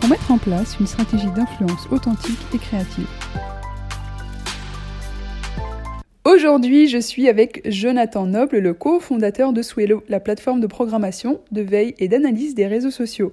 pour mettre en place une stratégie d'influence authentique et créative. Aujourd'hui, je suis avec Jonathan Noble, le cofondateur de Swello, la plateforme de programmation, de veille et d'analyse des réseaux sociaux.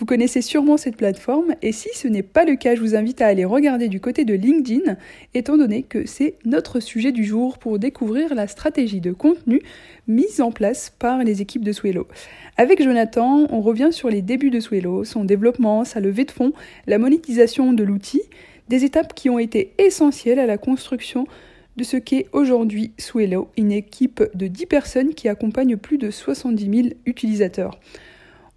Vous connaissez sûrement cette plateforme et si ce n'est pas le cas, je vous invite à aller regarder du côté de LinkedIn, étant donné que c'est notre sujet du jour pour découvrir la stratégie de contenu mise en place par les équipes de Swello. Avec Jonathan, on revient sur les débuts de Swello, son développement, sa levée de fonds, la monétisation de l'outil, des étapes qui ont été essentielles à la construction de ce qu'est aujourd'hui Swello, une équipe de 10 personnes qui accompagne plus de 70 000 utilisateurs.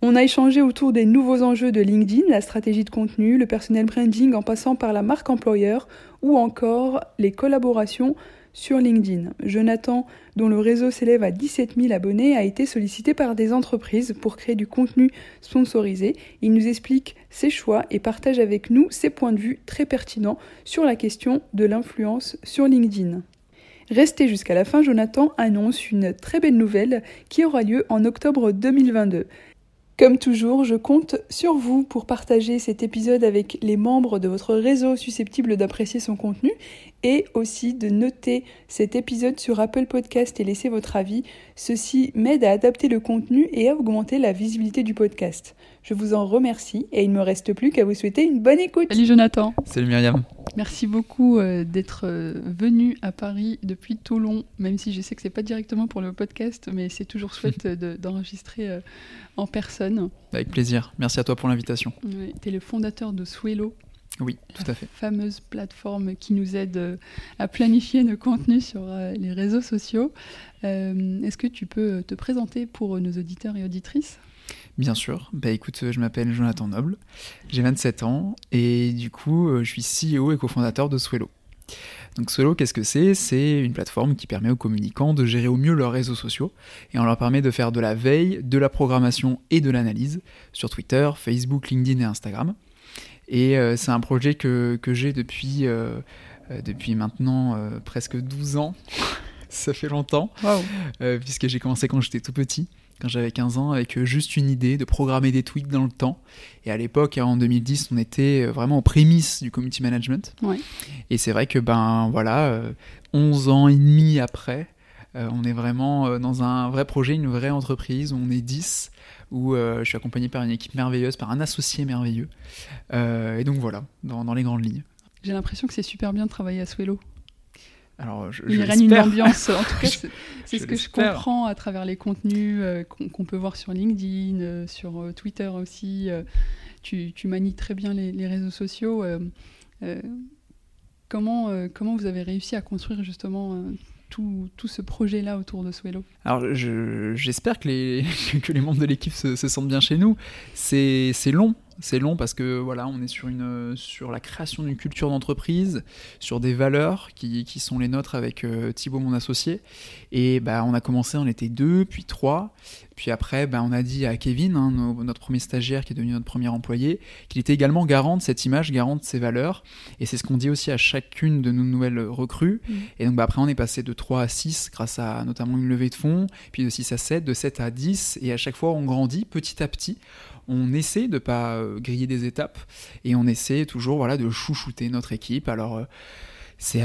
On a échangé autour des nouveaux enjeux de LinkedIn, la stratégie de contenu, le personnel branding en passant par la marque employeur ou encore les collaborations sur LinkedIn. Jonathan, dont le réseau s'élève à 17 000 abonnés, a été sollicité par des entreprises pour créer du contenu sponsorisé. Il nous explique ses choix et partage avec nous ses points de vue très pertinents sur la question de l'influence sur LinkedIn. Restez jusqu'à la fin, Jonathan annonce une très belle nouvelle qui aura lieu en octobre 2022. Comme toujours, je compte sur vous pour partager cet épisode avec les membres de votre réseau susceptibles d'apprécier son contenu et aussi de noter cet épisode sur Apple Podcast et laisser votre avis. Ceci m'aide à adapter le contenu et à augmenter la visibilité du podcast. Je vous en remercie et il ne me reste plus qu'à vous souhaiter une bonne écoute. Salut Jonathan. Salut Myriam. Merci beaucoup euh, d'être euh, venu à Paris depuis Toulon, même si je sais que c'est pas directement pour le podcast, mais c'est toujours chouette d'enregistrer euh, en personne. Avec plaisir. Merci à toi pour l'invitation. tu es le fondateur de Swello. Oui, tout à fait. Fameuse plateforme qui nous aide à planifier nos contenus sur les réseaux sociaux. Est-ce que tu peux te présenter pour nos auditeurs et auditrices? Bien sûr. Bah écoute, je m'appelle Jonathan Noble, j'ai 27 ans et du coup, euh, je suis CEO et cofondateur de Swello. Donc Swello, qu'est-ce que c'est? C'est une plateforme qui permet aux communicants de gérer au mieux leurs réseaux sociaux et on leur permet de faire de la veille, de la programmation et de l'analyse sur Twitter, Facebook, LinkedIn et Instagram. Et euh, c'est un projet que, j'ai depuis, euh, depuis maintenant presque 12 ans. Ça fait longtemps, puisque j'ai commencé quand j'étais tout petit quand j'avais 15 ans, avec euh, juste une idée de programmer des tweets dans le temps. Et à l'époque, hein, en 2010, on était euh, vraiment aux prémices du community management. Et c'est vrai que, ben voilà, 11 euh, ans et demi après, on est vraiment dans un vrai projet, une vraie entreprise, où on est 10, où je suis accompagné par une équipe merveilleuse, par un associé merveilleux. et donc voilà, dans, dans les grandes lignes. J'ai l'impression que c'est super bien de travailler à Swello. Alors, je, il règne une ambiance. En tout cas, c'est ce que je comprends à travers les contenus euh, qu'on peut voir sur LinkedIn, euh, sur euh, Twitter aussi. Tu, tu, manies très bien les, réseaux sociaux. comment, comment vous avez réussi à construire justement tout, tout, ce projet-là autour de Swello Alors, j'espère que, les, que les membres de l'équipe se, se, sentent bien chez nous. C'est long, c'est long parce que voilà, on est sur, une, sur la création d'une culture d'entreprise, sur des valeurs qui, qui, sont les nôtres avec euh, Thibaut, mon associé. Et bah, on a commencé, on était deux, puis trois. Puis après, bah, on a dit à Kevin, hein, notre premier stagiaire qui est devenu notre premier employé, qu'il était également garant de cette image, garant de ces valeurs. Et c'est ce qu'on dit aussi à chacune de nos nouvelles recrues. Mmh. Et donc bah, après, on est passé de 3 à 6 grâce à notamment une levée de fonds, puis de 6 à 7, de 7 à 10. Et à chaque fois, on grandit petit à petit on essaie de pas euh, griller des étapes et on essaie toujours voilà, de chouchouter notre équipe. Alors, euh, c'est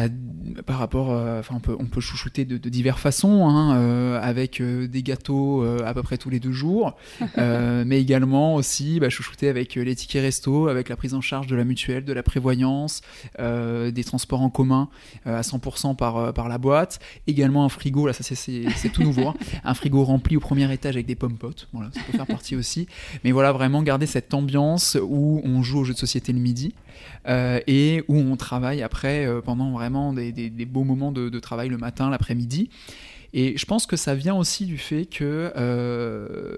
par rapport, euh, enfin on peut, on peut chouchouter de, de diverses façons, hein, euh, avec euh, des gâteaux à peu près tous les deux jours, mais également aussi bah, chouchouter avec les tickets resto, avec la prise en charge de la mutuelle, de la prévoyance, des transports en commun à 100% par, par la boîte, également un frigo, là ça c'est tout nouveau, hein, un frigo rempli au premier étage avec des pommes potes, voilà, ça peut faire partie aussi, mais voilà vraiment garder cette ambiance où on joue aux jeux de société le midi et où on travaille après pendant vraiment des, beaux moments de, travail le matin, l'après-midi. Et je pense que ça vient aussi du fait que euh,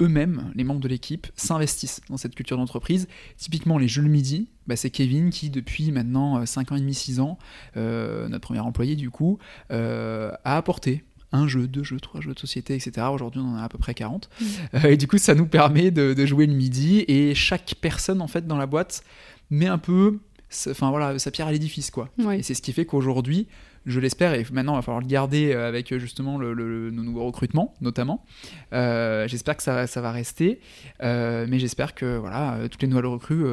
eux-mêmes, les membres de l'équipe, s'investissent dans cette culture d'entreprise. Typiquement, les jeux le midi, bah, c'est Kevin qui, depuis maintenant 5 euh, ans et demi, 6 ans, euh, notre premier employé du coup, a apporté un jeu, deux jeux, trois jeux de société, etc. Aujourd'hui, on en a à peu près 40. Mmh. et du coup, ça nous permet de, de, jouer le midi. Et chaque personne, en fait, dans la boîte met un peu enfin voilà, sa pierre à l'édifice quoi. Et c'est ce qui fait qu'aujourd'hui, je l'espère, et maintenant il va falloir le garder euh, avec justement le, nos nouveaux recrutements notamment. Euh, j'espère que ça, ça, va rester, euh, mais j'espère que voilà, toutes les nouvelles recrues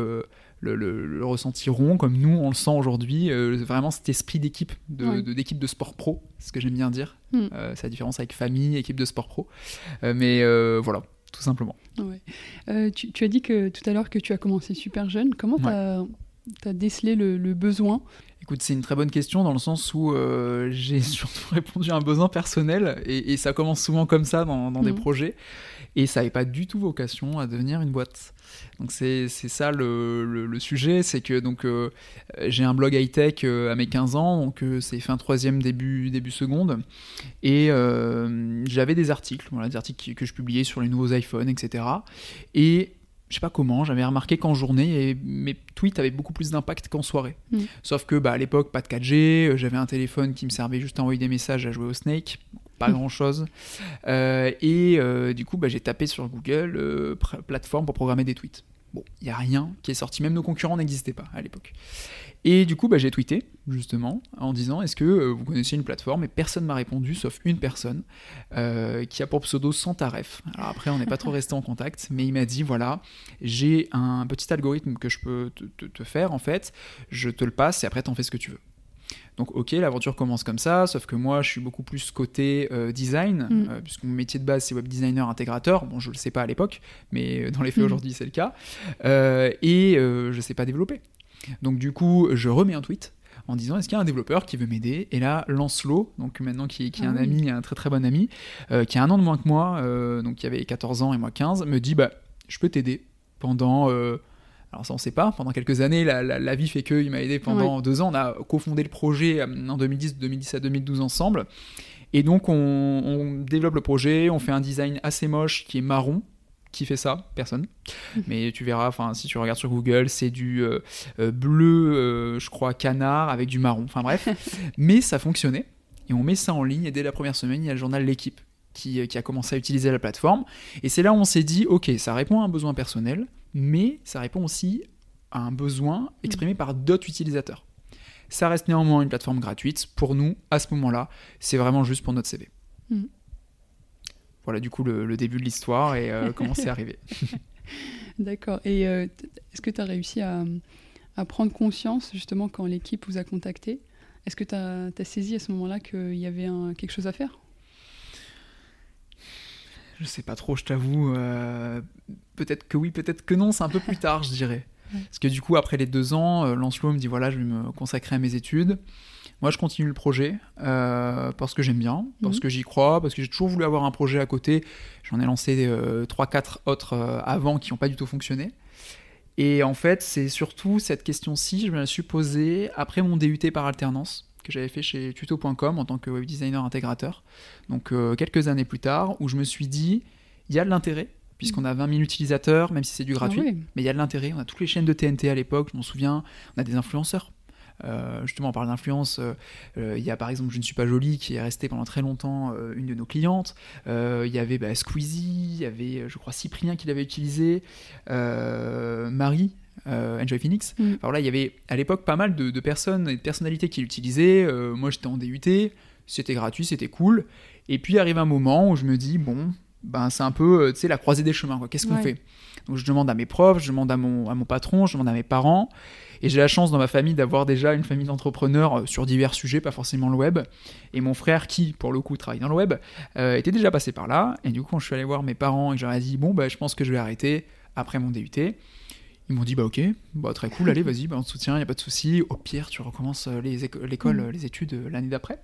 le, ressentiront comme nous on le sent aujourd'hui. vraiment cet esprit d'équipe, de, d'équipe de, sport pro, c'est ce que j'aime bien dire. Hmm. c'est la différence avec famille, équipe de sport pro. mais voilà, tout simplement. Tu, tu, as dit que tout à l'heure que tu as commencé super jeune. Comment tu as décelé le, besoin? Écoute, c'est une très bonne question dans le sens où euh, j'ai surtout répondu à un besoin personnel et, ça commence souvent comme ça dans, des mhm. projets et ça n'avait pas du tout vocation à devenir une boîte. Donc c'est ça le, sujet, c'est que donc euh, j'ai un blog high-tech euh, à mes 15 ans, donc c'est fin troisième, début, début seconde, et j'avais des articles, voilà, des articles que je publiais sur les nouveaux iPhones, etc. Et je sais pas comment, j'avais remarqué qu'en journée, mes tweets avaient beaucoup plus d'impact qu'en soirée. Mm. Sauf que bah, à l'époque, pas de 4G, euh, j'avais un téléphone qui me servait juste à envoyer des messages, à jouer au Snake, pas grand chose. Euh, et euh, du coup, bah, j'ai tapé sur Google plateforme pour programmer des tweets. Bon, il n'y a rien qui est sorti, même nos concurrents n'existaient pas à l'époque. Et du coup, bah, j'ai tweeté, justement, en disant est-ce que euh, vous connaissez une plateforme? Et personne m'a répondu, sauf une personne, euh, qui a pour pseudo Santaref. Alors après, on n'est pas trop resté en contact, mais il m'a dit voilà, j'ai un petit algorithme que je peux te, faire, en fait, je te le passe et après, t'en fais ce que tu veux. Donc ok, l'aventure commence comme ça, sauf que moi je suis beaucoup plus côté euh, design, mm. puisque mon métier de base c'est web designer intégrateur. Bon, je le sais pas à l'époque, mais dans les faits mm. aujourd'hui c'est le cas. et je sais pas développer. Donc du coup, je remets un tweet en disant est-ce qu'il y a un développeur qui veut m'aider? Et là, Lancelot, donc maintenant qui, est un ah ami, un très très bon ami, euh, qui a un an de moins que moi, euh, donc qui avait 14 ans et moi 15, me dit bah je peux t'aider pendant euh, alors ça on sait pas, pendant quelques années, la, vie fait qu'il m'a aidé pendant deux ans, on a cofondé le projet en 2010, 2017 2012 ensemble, et donc on, développe le projet, on fait un design assez moche qui est marron, qui fait ça Personne. Mais tu verras, enfin, si tu regardes sur Google, c'est du euh, euh, bleu, euh, je crois, canard avec du marron. Enfin bref. Mais ça fonctionnait. Et on met ça en ligne. Et dès la première semaine, il y a le journal L'équipe qui, qui, a commencé à utiliser la plateforme. Et c'est là où on s'est dit, ok, ça répond à un besoin personnel, mais ça répond aussi à un besoin exprimé par d'autres utilisateurs. Ça reste néanmoins une plateforme gratuite. Pour nous, à ce moment-là, c'est vraiment juste pour notre CV. Mm voilà du coup le, début de l'histoire et euh, comment c'est arrivé. D'accord. Et euh, est-ce que tu as réussi à, prendre conscience justement quand l'équipe vous a contacté? Est-ce que tu as, saisi à ce moment-là qu'il y avait quelque chose à faire? Je sais pas trop, je t'avoue. Euh, peut-être que oui, peut-être que non, c'est un peu plus tard, je dirais. Parce que du coup, après les deux ans, Lancelot me dit voilà, je vais me consacrer à mes études. Moi, je continue le projet euh, parce que j'aime bien, parce mhm. que j'y crois, parce que j'ai toujours voulu avoir un projet à côté. J'en ai lancé euh, 3-4 autres euh, avant qui n'ont pas du tout fonctionné. Et en fait, c'est surtout cette question-ci, je me la suis posée après mon DUT par alternance que j'avais fait chez tuto.com en tant que web designer intégrateur. Donc euh, quelques années plus tard, où je me suis dit, il y a de l'intérêt, puisqu'on a 20 000 utilisateurs, même si c'est du ah gratuit, mais il y a de l'intérêt. On a toutes les chaînes de TNT à l'époque, je m'en souviens, on a des influenceurs euh, justement, on parle d'influence. Euh, il y a par exemple Je ne suis pas jolie qui est restée pendant très longtemps une de nos clientes. Il y avait bah, Squeezie, il y avait, je crois, Cyprien qui l'avait utilisé, Marie. Enjoy Phoenix. Mm. il y avait à l'époque pas mal de, personnes et de personnalités qui l'utilisaient. moi, j'étais en DUT, c'était gratuit, c'était cool. Et puis arrive un moment où je me dis, bon, ben, c'est un peu euh, la croisée des chemins. Qu'est-ce qu'on Ouais. fait? Donc je demande à mes profs, je demande à mon, à mon patron, je demande à mes parents. Et j'ai la chance dans ma famille d'avoir déjà une famille d'entrepreneurs euh, sur divers sujets, pas forcément le web. Et mon frère, qui pour le coup travaille dans le web, euh, était déjà passé par là. Et du coup, quand je suis allé voir mes parents et je leur ai dit, bon, bah, je pense que je vais arrêter après mon DUT, ils m'ont dit, bah ok, bah, très cool, allez, vas-y, bah, on te soutient, il a pas de souci. Au pire, tu recommences euh, les l'école, Mm. les études euh, l'année d'après.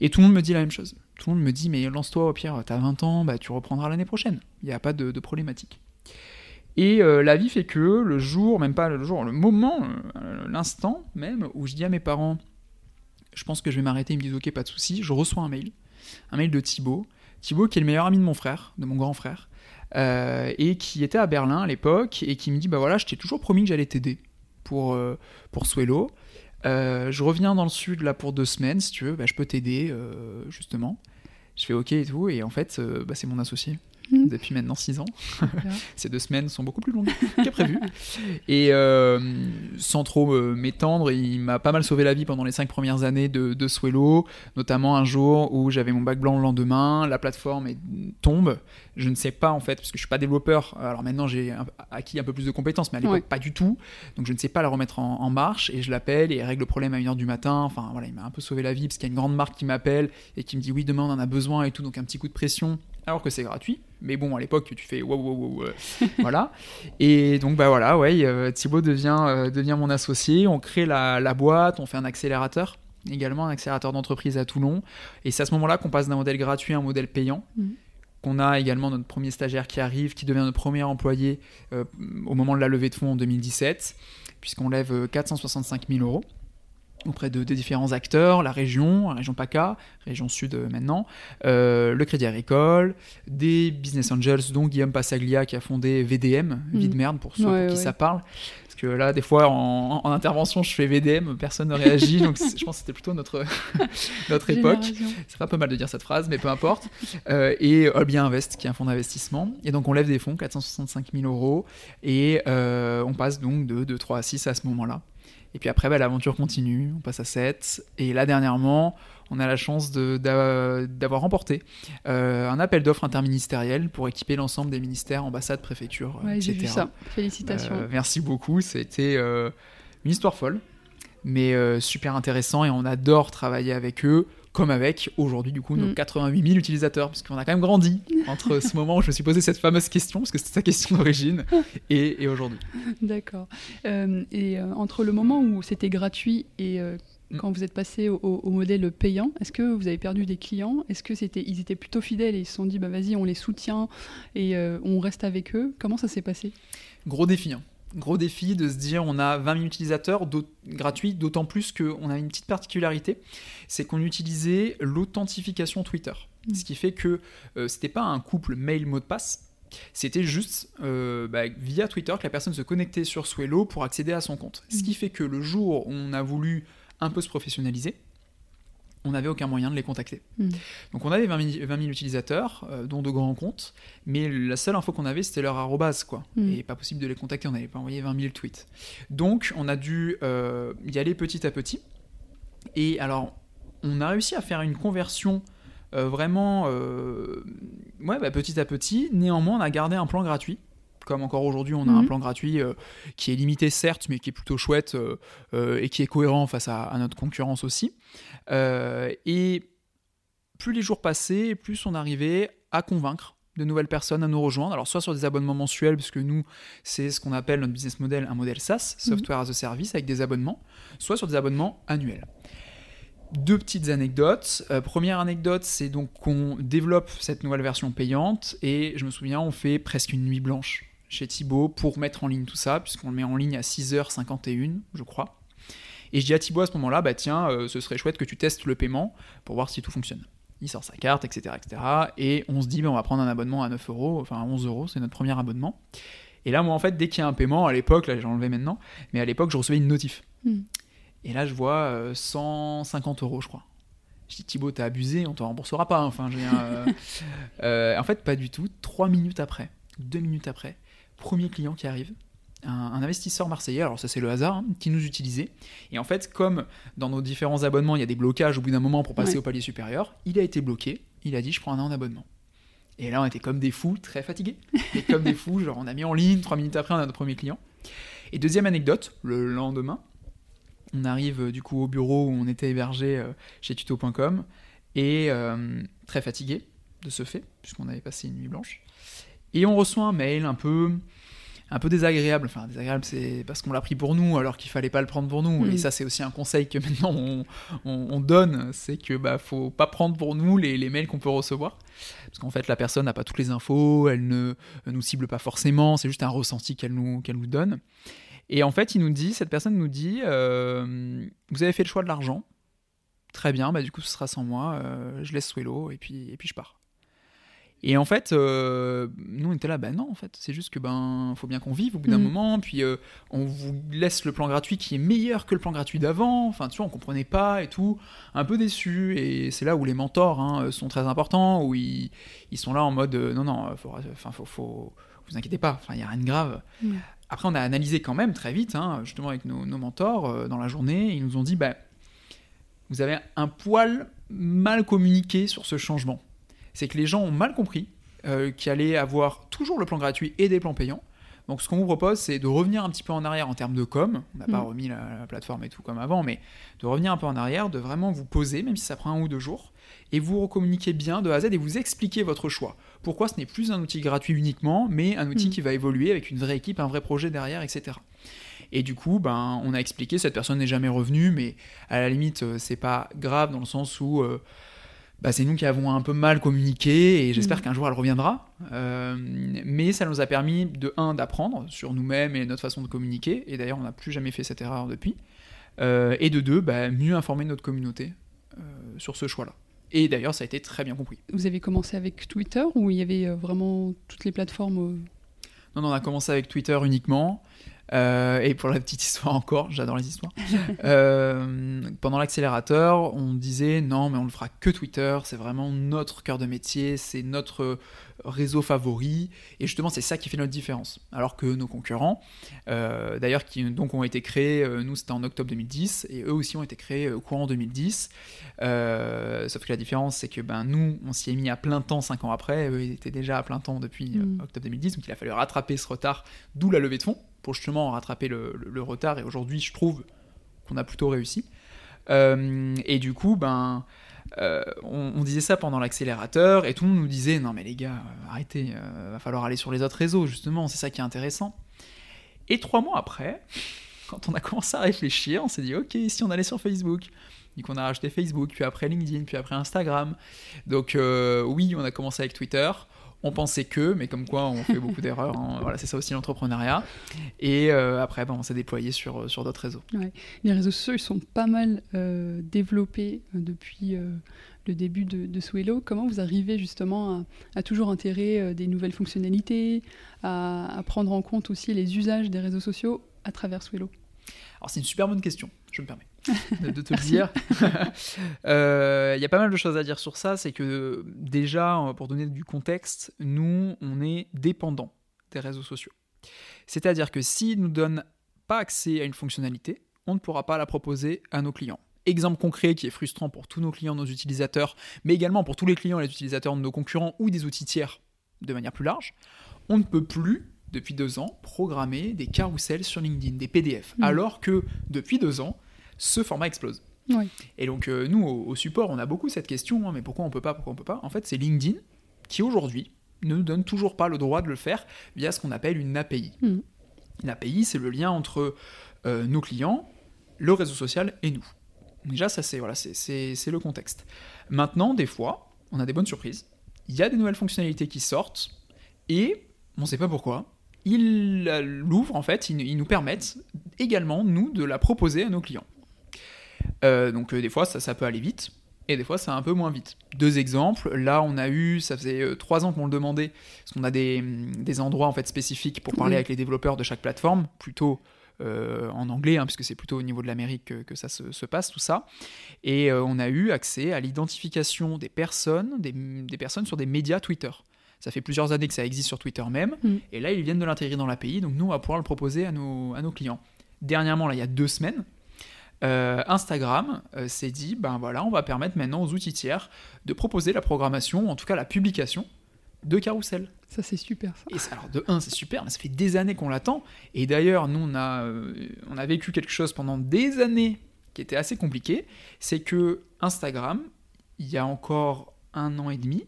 Et tout le monde me dit la même chose. Tout le monde me dit, mais lance-toi, au pire, t'as 20 ans, bah, tu reprendras l'année prochaine. Il n'y a pas de, de problématique. Et euh, la vie fait que le jour, même pas le jour, le moment, euh, l'instant même où je dis à mes parents, je pense que je vais m'arrêter, ils me disent ok, pas de souci, je reçois un mail, un mail de Thibaut, Thibaut qui est le meilleur ami de mon frère, de mon grand frère, euh, et qui était à Berlin à l'époque, et qui me dit bah voilà, je t'ai toujours promis que j'allais t'aider pour, euh, pour Swello. Euh, je reviens dans le sud là pour deux semaines, si tu veux, bah, je peux t'aider euh, justement. Je fais ok et tout, et en fait, bah, c'est mon associé Mhm. depuis maintenant six ans. Ces deux semaines sont beaucoup plus longues que prévu. Et euh, sans trop euh, m'étendre, il m'a pas mal sauvé la vie pendant les cinq premières années de, de Swello, notamment un jour où j'avais mon bac blanc le lendemain, la plateforme tombe. Je ne sais pas en fait, parce que je suis pas développeur. Alors maintenant j'ai acquis un peu plus de compétences, mais à l'époque Ouais. pas du tout. Donc je ne sais pas la remettre en, en marche et je l'appelle et elle règle le problème à 1h du matin. Enfin voilà, il m'a un peu sauvé la vie parce qu'il y a une grande marque qui m'appelle et qui me dit oui, demain on en a besoin et tout. Donc un petit coup de pression alors que c'est gratuit. Mais bon, à l'époque, tu fais wow, wow, wow, euh, voilà. Et donc, bah voilà, ouais, euh, Thibaut devient, euh, devient mon associé. On crée la, la boîte, on fait un accélérateur, également un accélérateur d'entreprise à Toulon. Et c'est à ce moment-là qu'on passe d'un modèle gratuit à un modèle payant. Mhm. Qu'on a également notre premier stagiaire qui arrive, qui devient notre premier employé euh, au moment de la levée de fonds en 2017, puisqu'on lève euh, 465 000 euros auprès de, différents acteurs, la région, la région PACA, région sud euh, maintenant, euh, le Crédit Agricole, des business angels, dont Guillaume Passaglia qui a fondé VDM, Vie de merde pour ceux Ouais, pour qui ouais. ça parle. Que là, des fois, en, en intervention, je fais VDM, personne ne réagit, donc je pense que c'était plutôt notre, notre époque. C'est pas peu mal de dire cette phrase, mais peu importe. Euh, et Olbia Invest, qui est un fonds d'investissement. Et donc, on lève des fonds, 465 000 euros, et euh, on passe donc de, de 3 à 6 à ce moment-là. Et puis après, bah, l'aventure continue, on passe à 7. Et là, dernièrement, on a la chance d'avoir remporté euh, un appel d'offres interministériel pour équiper l'ensemble des ministères, ambassades, préfectures, Ouais, j'ai vu ça. Félicitations. Euh, merci beaucoup, c'était euh, une histoire folle, mais super intéressant et on adore travailler avec eux, comme avec aujourd'hui du coup nos Mm. 88 000 utilisateurs, parce qu'on a quand même grandi entre ce moment où je me suis posé cette fameuse question, parce que c'était sa question d'origine, et, et aujourd'hui. D'accord. Et entre le moment où c'était gratuit et Mm. Quand vous êtes passé au, au modèle payant, est-ce que vous avez perdu des clients? Est-ce que c'était, ils étaient plutôt fidèles et ils se sont dit, bah vas-y, on les soutient et euh, on reste avec eux? Comment ça s'est passé? Gros défi, hein. Gros défi de se dire on a 20 000 utilisateurs gratuits, d'autant plus qu'on a une petite particularité, c'est qu'on utilisait l'authentification Twitter. Mm. Ce qui fait que euh, c'était pas un couple mail mot de passe, c'était juste euh, bah, via Twitter que la personne se connectait sur Swello pour accéder à son compte. Ce qui fait que le jour où on a voulu un peu se professionnaliser, on n'avait aucun moyen de les contacter. Mm. Donc on avait 20 000, 20 000 utilisateurs, euh, dont de grands comptes, mais la seule info qu'on avait c'était leur arrobase, quoi. Mm. Et pas possible de les contacter, on n'allait pas envoyer 20 000 tweets. Donc on a dû euh, y aller petit à petit. Et alors, on a réussi à faire une conversion euh, vraiment ouais, bah, petit à petit. Néanmoins, on a gardé un plan gratuit. Comme encore aujourd'hui, on a un Mhm. plan gratuit euh, qui est limité, certes, mais qui est plutôt chouette euh, euh, et qui est cohérent face à, à notre concurrence aussi. Et plus les jours passaient, plus on arrivait à convaincre de nouvelles personnes à nous rejoindre. Alors, soit sur des abonnements mensuels, parce que nous, c'est ce qu'on appelle notre business model, un modèle SaaS, Software as a Service, avec des abonnements, soit sur des abonnements annuels. Deux petites anecdotes. Euh, première anecdote, c'est donc qu'on développe cette nouvelle version payante et je me souviens, on fait presque une nuit blanche chez Thibaut pour mettre en ligne tout ça, puisqu'on le met en ligne à 6h51, je crois. Et je dis à Thibaut à ce moment-là, bah tiens, euh, ce serait chouette que tu testes le paiement pour voir si tout fonctionne. Il sort sa carte, etc. etc. et on se dit, bah, on va prendre un abonnement à 9 euros, enfin à 11 euros, c'est notre premier abonnement. Et là, moi, en fait, dès qu'il y a un paiement, à l'époque, là j'ai enlevé maintenant, mais à l'époque, je recevais une notif. Hmm. Et là, je vois euh, 150 euros, je crois. Je dis Thibaut, t'as abusé, on te remboursera pas. Enfin, j'ai un, euh, euh, en fait, pas du tout. Trois minutes après, deux minutes après, premier client qui arrive, un, un investisseur marseillais. Alors ça, c'est le hasard, hein, qui nous utilisait. Et en fait, comme dans nos différents abonnements, il y a des blocages au bout d'un moment pour passer Ouais. au palier supérieur, il a été bloqué. Il a dit, je prends un an d'abonnement. Et là, on était comme des fous, très fatigués. Et comme des fous, genre on a mis en ligne, trois minutes après, on a notre premier client. Et deuxième anecdote, le lendemain, on arrive euh, du coup au bureau où on était hébergé euh, chez tuto.com et euh, très fatigué de ce fait, puisqu'on avait passé une nuit blanche. Et on reçoit un mail un peu un peu désagréable. Enfin, désagréable, c'est parce qu'on l'a pris pour nous, alors qu'il fallait pas le prendre pour nous. Mm. Et ça, c'est aussi un conseil que maintenant on, on- on donne, c'est que bah faut pas prendre pour nous les, les mails qu'on peut recevoir, parce qu'en fait la personne n'a pas toutes les infos, elle ne nous cible pas forcément, c'est juste un ressenti qu'elle nous qu'elle nous donne. Et en fait, il nous dit, cette personne nous dit, euh, vous avez fait le choix de l'argent, très bien, bah du coup ce sera sans moi, euh, je laisse Swello et puis et puis je pars. Et en fait, euh, nous on était là, bah non, en fait, c'est juste que ben faut bien qu'on vive au bout d'un Mhm. moment, puis euh, on vous laisse le plan gratuit qui est meilleur que le plan gratuit d'avant. Enfin, tu vois, on comprenait pas et tout, un peu déçu. Et c'est là où les mentors hein, sont très importants, où ils, ils sont là en mode, euh, non, non, faut, enfin, faut, faut, vous inquiétez pas, enfin, il y a rien de grave. Ouais. Après, on a analysé quand même très vite, hein, justement avec nos, nos mentors euh, dans la journée, ils nous ont dit, bah, vous avez un poil mal communiqué sur ce changement. C'est que les gens ont mal compris euh, qu'il allait avoir toujours le plan gratuit et des plans payants. Donc ce qu'on vous propose, c'est de revenir un petit peu en arrière en termes de com. On n'a pas Mm. remis la, la plateforme et tout comme avant, mais de revenir un peu en arrière, de vraiment vous poser, même si ça prend un ou deux jours, et vous recommuniquer bien de A à Z et vous expliquer votre choix. Pourquoi ce n'est plus un outil gratuit uniquement, mais un outil Mm. qui va évoluer avec une vraie équipe, un vrai projet derrière, etc. Et du coup, ben, on a expliqué, cette personne n'est jamais revenue, mais à la limite, euh, c'est pas grave dans le sens où euh, bah, c'est nous qui avons un peu mal communiqué et j'espère Mhm. qu'un jour elle reviendra. Euh, mais ça nous a permis de un d'apprendre sur nous-mêmes et notre façon de communiquer. Et d'ailleurs, on n'a plus jamais fait cette erreur depuis. Euh, et de deux, bah, mieux informer notre communauté euh, sur ce choix-là. Et d'ailleurs, ça a été très bien compris. Vous avez commencé avec Twitter où il y avait vraiment toutes les plateformes Non, non, on a commencé avec Twitter uniquement. Euh, et pour la petite histoire encore, j'adore les histoires. Euh, pendant l'accélérateur, on disait non, mais on ne fera que Twitter, c'est vraiment notre cœur de métier, c'est notre réseau favori. Et justement, c'est ça qui fait notre différence. Alors que nos concurrents, euh, d'ailleurs, qui donc ont été créés, nous c'était en octobre 2010, et eux aussi ont été créés euh, courant 2010. Euh, sauf que la différence, c'est que ben, nous, on s'y est mis à plein temps 5 ans après, eux ils étaient déjà à plein temps depuis Mm. octobre 2010, donc il a fallu rattraper ce retard, d'où la levée de fonds, pour justement rattraper le, le- retard, et aujourd'hui, je trouve qu'on a plutôt réussi. Euh, et du coup, ben, euh, on, disait ça pendant l'accélérateur, et tout le monde nous disait non mais les gars, euh, arrêtez, va falloir aller sur les autres réseaux, justement, c'est ça qui est intéressant. Et trois mois après, quand on a commencé à réfléchir, on s'est dit ok, si on allait sur Facebook? Donc on a rajouté Facebook, puis après LinkedIn, puis après Instagram. Donc oui, on a commencé avec Twitter. On pensait que, mais comme quoi on fait beaucoup d'erreurs. hein. Voilà, c'est ça aussi l'entrepreneuriat. Et euh, après, ben, on s'est déployé sur, sur d'autres réseaux. Les réseaux sociaux, ils sont pas mal euh, développés euh, depuis euh, le début de, de Swello. Comment vous arrivez justement à, à toujours intégrer euh, des nouvelles fonctionnalités, à, à prendre en compte aussi les usages des réseaux sociaux à travers Swello? Alors c'est une super bonne question, je me permets de, de te le dire. Euh, Il y a pas mal de choses à dire sur ça, c'est que déjà, pour donner du contexte, nous, on est dépendant des réseaux sociaux. C'est-à-dire que s'ils nous donnent pas accès à une fonctionnalité, on ne pourra pas la proposer à nos clients. Exemple concret qui est frustrant pour tous nos clients, nos utilisateurs, mais également pour tous les clients et les utilisateurs de nos concurrents ou des outils tiers de manière plus large, on ne peut plus, depuis deux ans, programmer des carousels sur LinkedIn, des PDF, Mhm. alors que depuis deux ans, ce format explose. Oui. Et donc euh, nous, au, au support, on a beaucoup cette question, hein, mais pourquoi on peut pas, pourquoi on peut pas? En fait, c'est LinkedIn qui aujourd'hui ne nous donne toujours pas le droit de le faire via ce qu'on appelle une API. Mhm. Une API, c'est le lien entre euh, nos clients, le réseau social et nous. Déjà, ça c'est voilà, le contexte. Maintenant, des fois, on a des bonnes surprises. Il y a des nouvelles fonctionnalités qui sortent et on ne sait pas pourquoi. Ils la- l'ouvrent en fait, ils nous permettent également nous de la proposer à nos clients. Euh, donc euh, des fois ça, ça peut aller vite et des fois ça un peu moins vite. Deux exemples, là on a eu, ça faisait euh, trois ans qu'on le demandait, parce qu'on a des, des endroits en fait spécifiques pour parler Oui. avec les développeurs de chaque plateforme, plutôt en anglais, hein, puisque c'est plutôt au niveau de l'Amérique que, que ça se, se passe tout ça. Et on a eu accès à l'identification des personnes, des, des personnes sur des médias Twitter. Ça fait plusieurs années que ça existe sur Twitter même, Mm. et là ils viennent de l'intégrer dans l'API, donc nous on va pouvoir le proposer à nos, à nos clients. Dernièrement, là il y a deux semaines, euh, Instagram euh, s'est dit, ben voilà, on va permettre maintenant aux outils tiers de proposer la programmation, en tout cas la publication de carrousel. Ça, c'est super. Ça. Et alors, de un, c'est super, mais ça fait des années qu'on l'attend. Et d'ailleurs, nous, on a, euh, on a vécu quelque chose pendant des années qui était assez compliqué. C'est que Instagram, il y a encore un an et demi,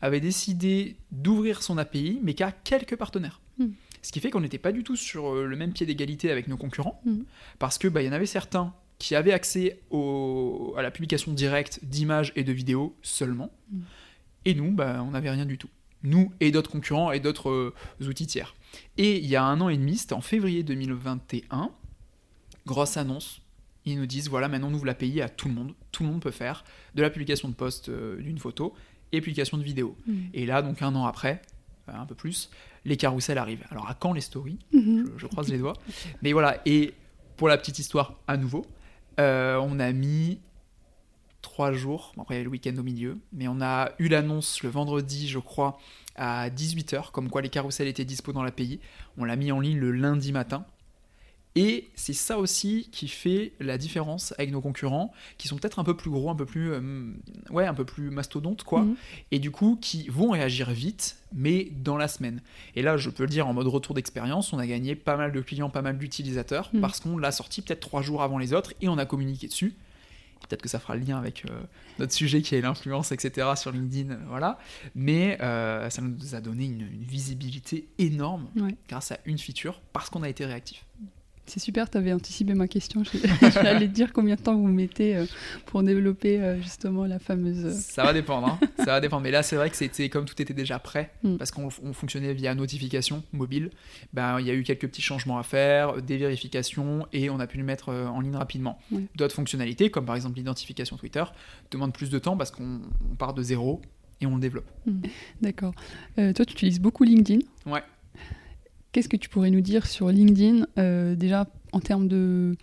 avait décidé d'ouvrir son API, mais qu'à quelques partenaires. Hmm. Ce qui fait qu'on n'était pas du tout sur le même pied d'égalité avec nos concurrents, Hmm. parce que bah, y en avait certains qui avaient accès au- à la publication directe d'images et de vidéos seulement, Hmm. et nous, bah, on n'avait rien du tout. Nous et d'autres concurrents et d'autres euh, outils tiers. Et il y a un an et demi, c'était en février 2021, grosse annonce. Ils nous disent voilà, maintenant on ouvre l'API à tout le monde. Tout le monde peut faire de la publication de post euh, d'une photo et publication de vidéo. Mm. Et là, donc un an après, euh, un peu plus, les carousels arrivent. Alors à quand les stories? Mhm. je, je croise les doigts. Mais voilà, et pour la petite histoire, à nouveau, euh, on a mis trois jours, bon, après il y a le week-end au milieu, mais on a eu l'annonce le vendredi, je crois, à 18h, comme quoi les carousels étaient dispo dans l'API. On l'a mis en ligne le lundi matin. Et c'est ça aussi qui fait la différence avec nos concurrents, qui sont peut-être un peu plus gros, un peu plus, euh, ouais, un peu plus mastodontes, quoi Mhm. et du coup qui vont réagir vite, mais dans la semaine. Et là, je peux le dire en mode retour d'expérience, on a gagné pas mal de clients, pas mal d'utilisateurs, Mm. parce qu'on l'a sorti peut-être trois jours avant les autres, et on a communiqué dessus. Peut-être que ça fera le lien avec euh, notre sujet qui est l'influence, etc. sur LinkedIn, euh, voilà. Mais euh, ça nous a donné une, une visibilité énorme Ouais. grâce à une feature, parce qu'on a été réactif. C'est super, tu avais anticipé ma question. Je- J'allais te dire combien de temps vous mettez euh, pour développer euh, justement la fameuse. euh, Ça va dépendre, hein. ça va dépendre. Mais là, c'est vrai que c'était comme tout était déjà prêt, Mm. parce qu'on on fonctionnait via notification mobile. Ben, il y a eu quelques petits changements à faire, des vérifications, et on a pu le mettre en ligne rapidement. D'autres fonctionnalités, comme par exemple l'identification Twitter, demandent plus de temps parce qu'on on part de zéro et on le développe. D'accord. Euh, toi, tu utilises beaucoup LinkedIn. Ouais. Qu'est-ce que tu pourrais nous dire sur LinkedIn, euh, déjà en termes de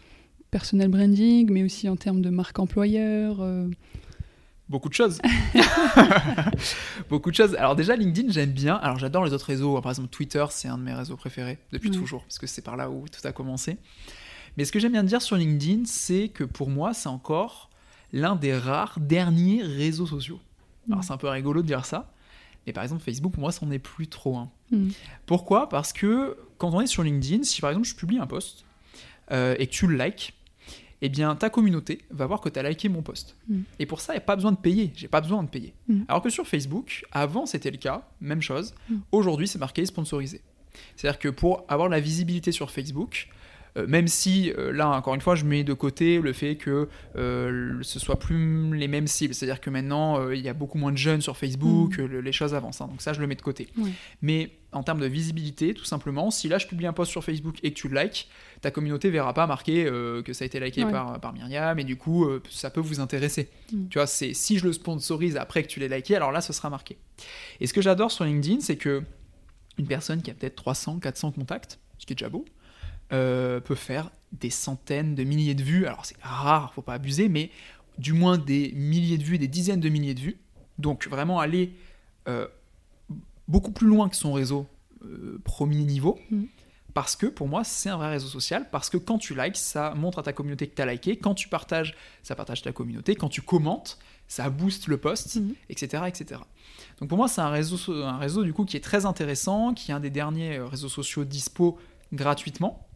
personnel branding, mais aussi en termes de marque employeur euh, Beaucoup de choses. Beaucoup de choses. Alors déjà, LinkedIn, j'aime bien. Alors j'adore les autres réseaux. Par exemple, Twitter, c'est un de mes réseaux préférés depuis toujours, parce que c'est par là où tout a commencé. Mais ce que j'aime bien dire sur LinkedIn, c'est que pour moi, c'est encore l'un des rares derniers réseaux sociaux. Alors c'est un peu rigolo de dire ça. Mais par exemple, Facebook, pour moi, c'en est plus trop un. Mm. Pourquoi? Parce que quand on est sur LinkedIn, si par exemple je publie un post euh, et que tu le likes, eh bien ta communauté va voir que tu as liké mon post. Mm. Et pour ça, il n'y a pas besoin de payer. J'ai pas besoin de payer. Mm. Alors que sur Facebook, avant c'était le cas, même chose. Aujourd'hui, c'est marqué sponsorisé. C'est-à-dire que pour avoir la visibilité sur Facebook, même si euh, là encore une fois je mets de côté le fait que euh, ce soit plus les mêmes cibles, c'est-à-dire que maintenant euh, il y a beaucoup moins de jeunes sur Facebook, euh, le- les choses avancent, hein. donc ça je le mets de côté. Mais en termes de visibilité, tout simplement, si là je publie un post sur Facebook et que tu le likes, ta communauté verra pas marqué euh, que ça a été liké Ouais. par, par Myriam et du coup euh, ça peut vous intéresser. Mm. Tu vois, c'est si je le sponsorise après que tu l'aies liké, alors là ce sera marqué. Et ce que j'adore sur LinkedIn, c'est que une personne qui a peut-être 300, 400 contacts, ce qui est déjà beau, euh, peut faire des centaines de milliers de vues. Alors c'est rare, faut pas abuser, mais du moins des milliers de vues, des dizaines de milliers de vues. Donc vraiment aller euh, beaucoup plus loin que son réseau euh, premier niveau. Mm. Parce que pour moi, c'est un vrai réseau social. Parce que quand tu likes, ça montre à ta communauté que tu as liké. Quand tu partages, ça partage ta communauté. Quand tu commentes, ça booste le post, etc., etc. Donc pour moi, c'est un réseau, un réseau du coup qui est très intéressant, qui est un des derniers euh, réseaux sociaux dispo gratuitement.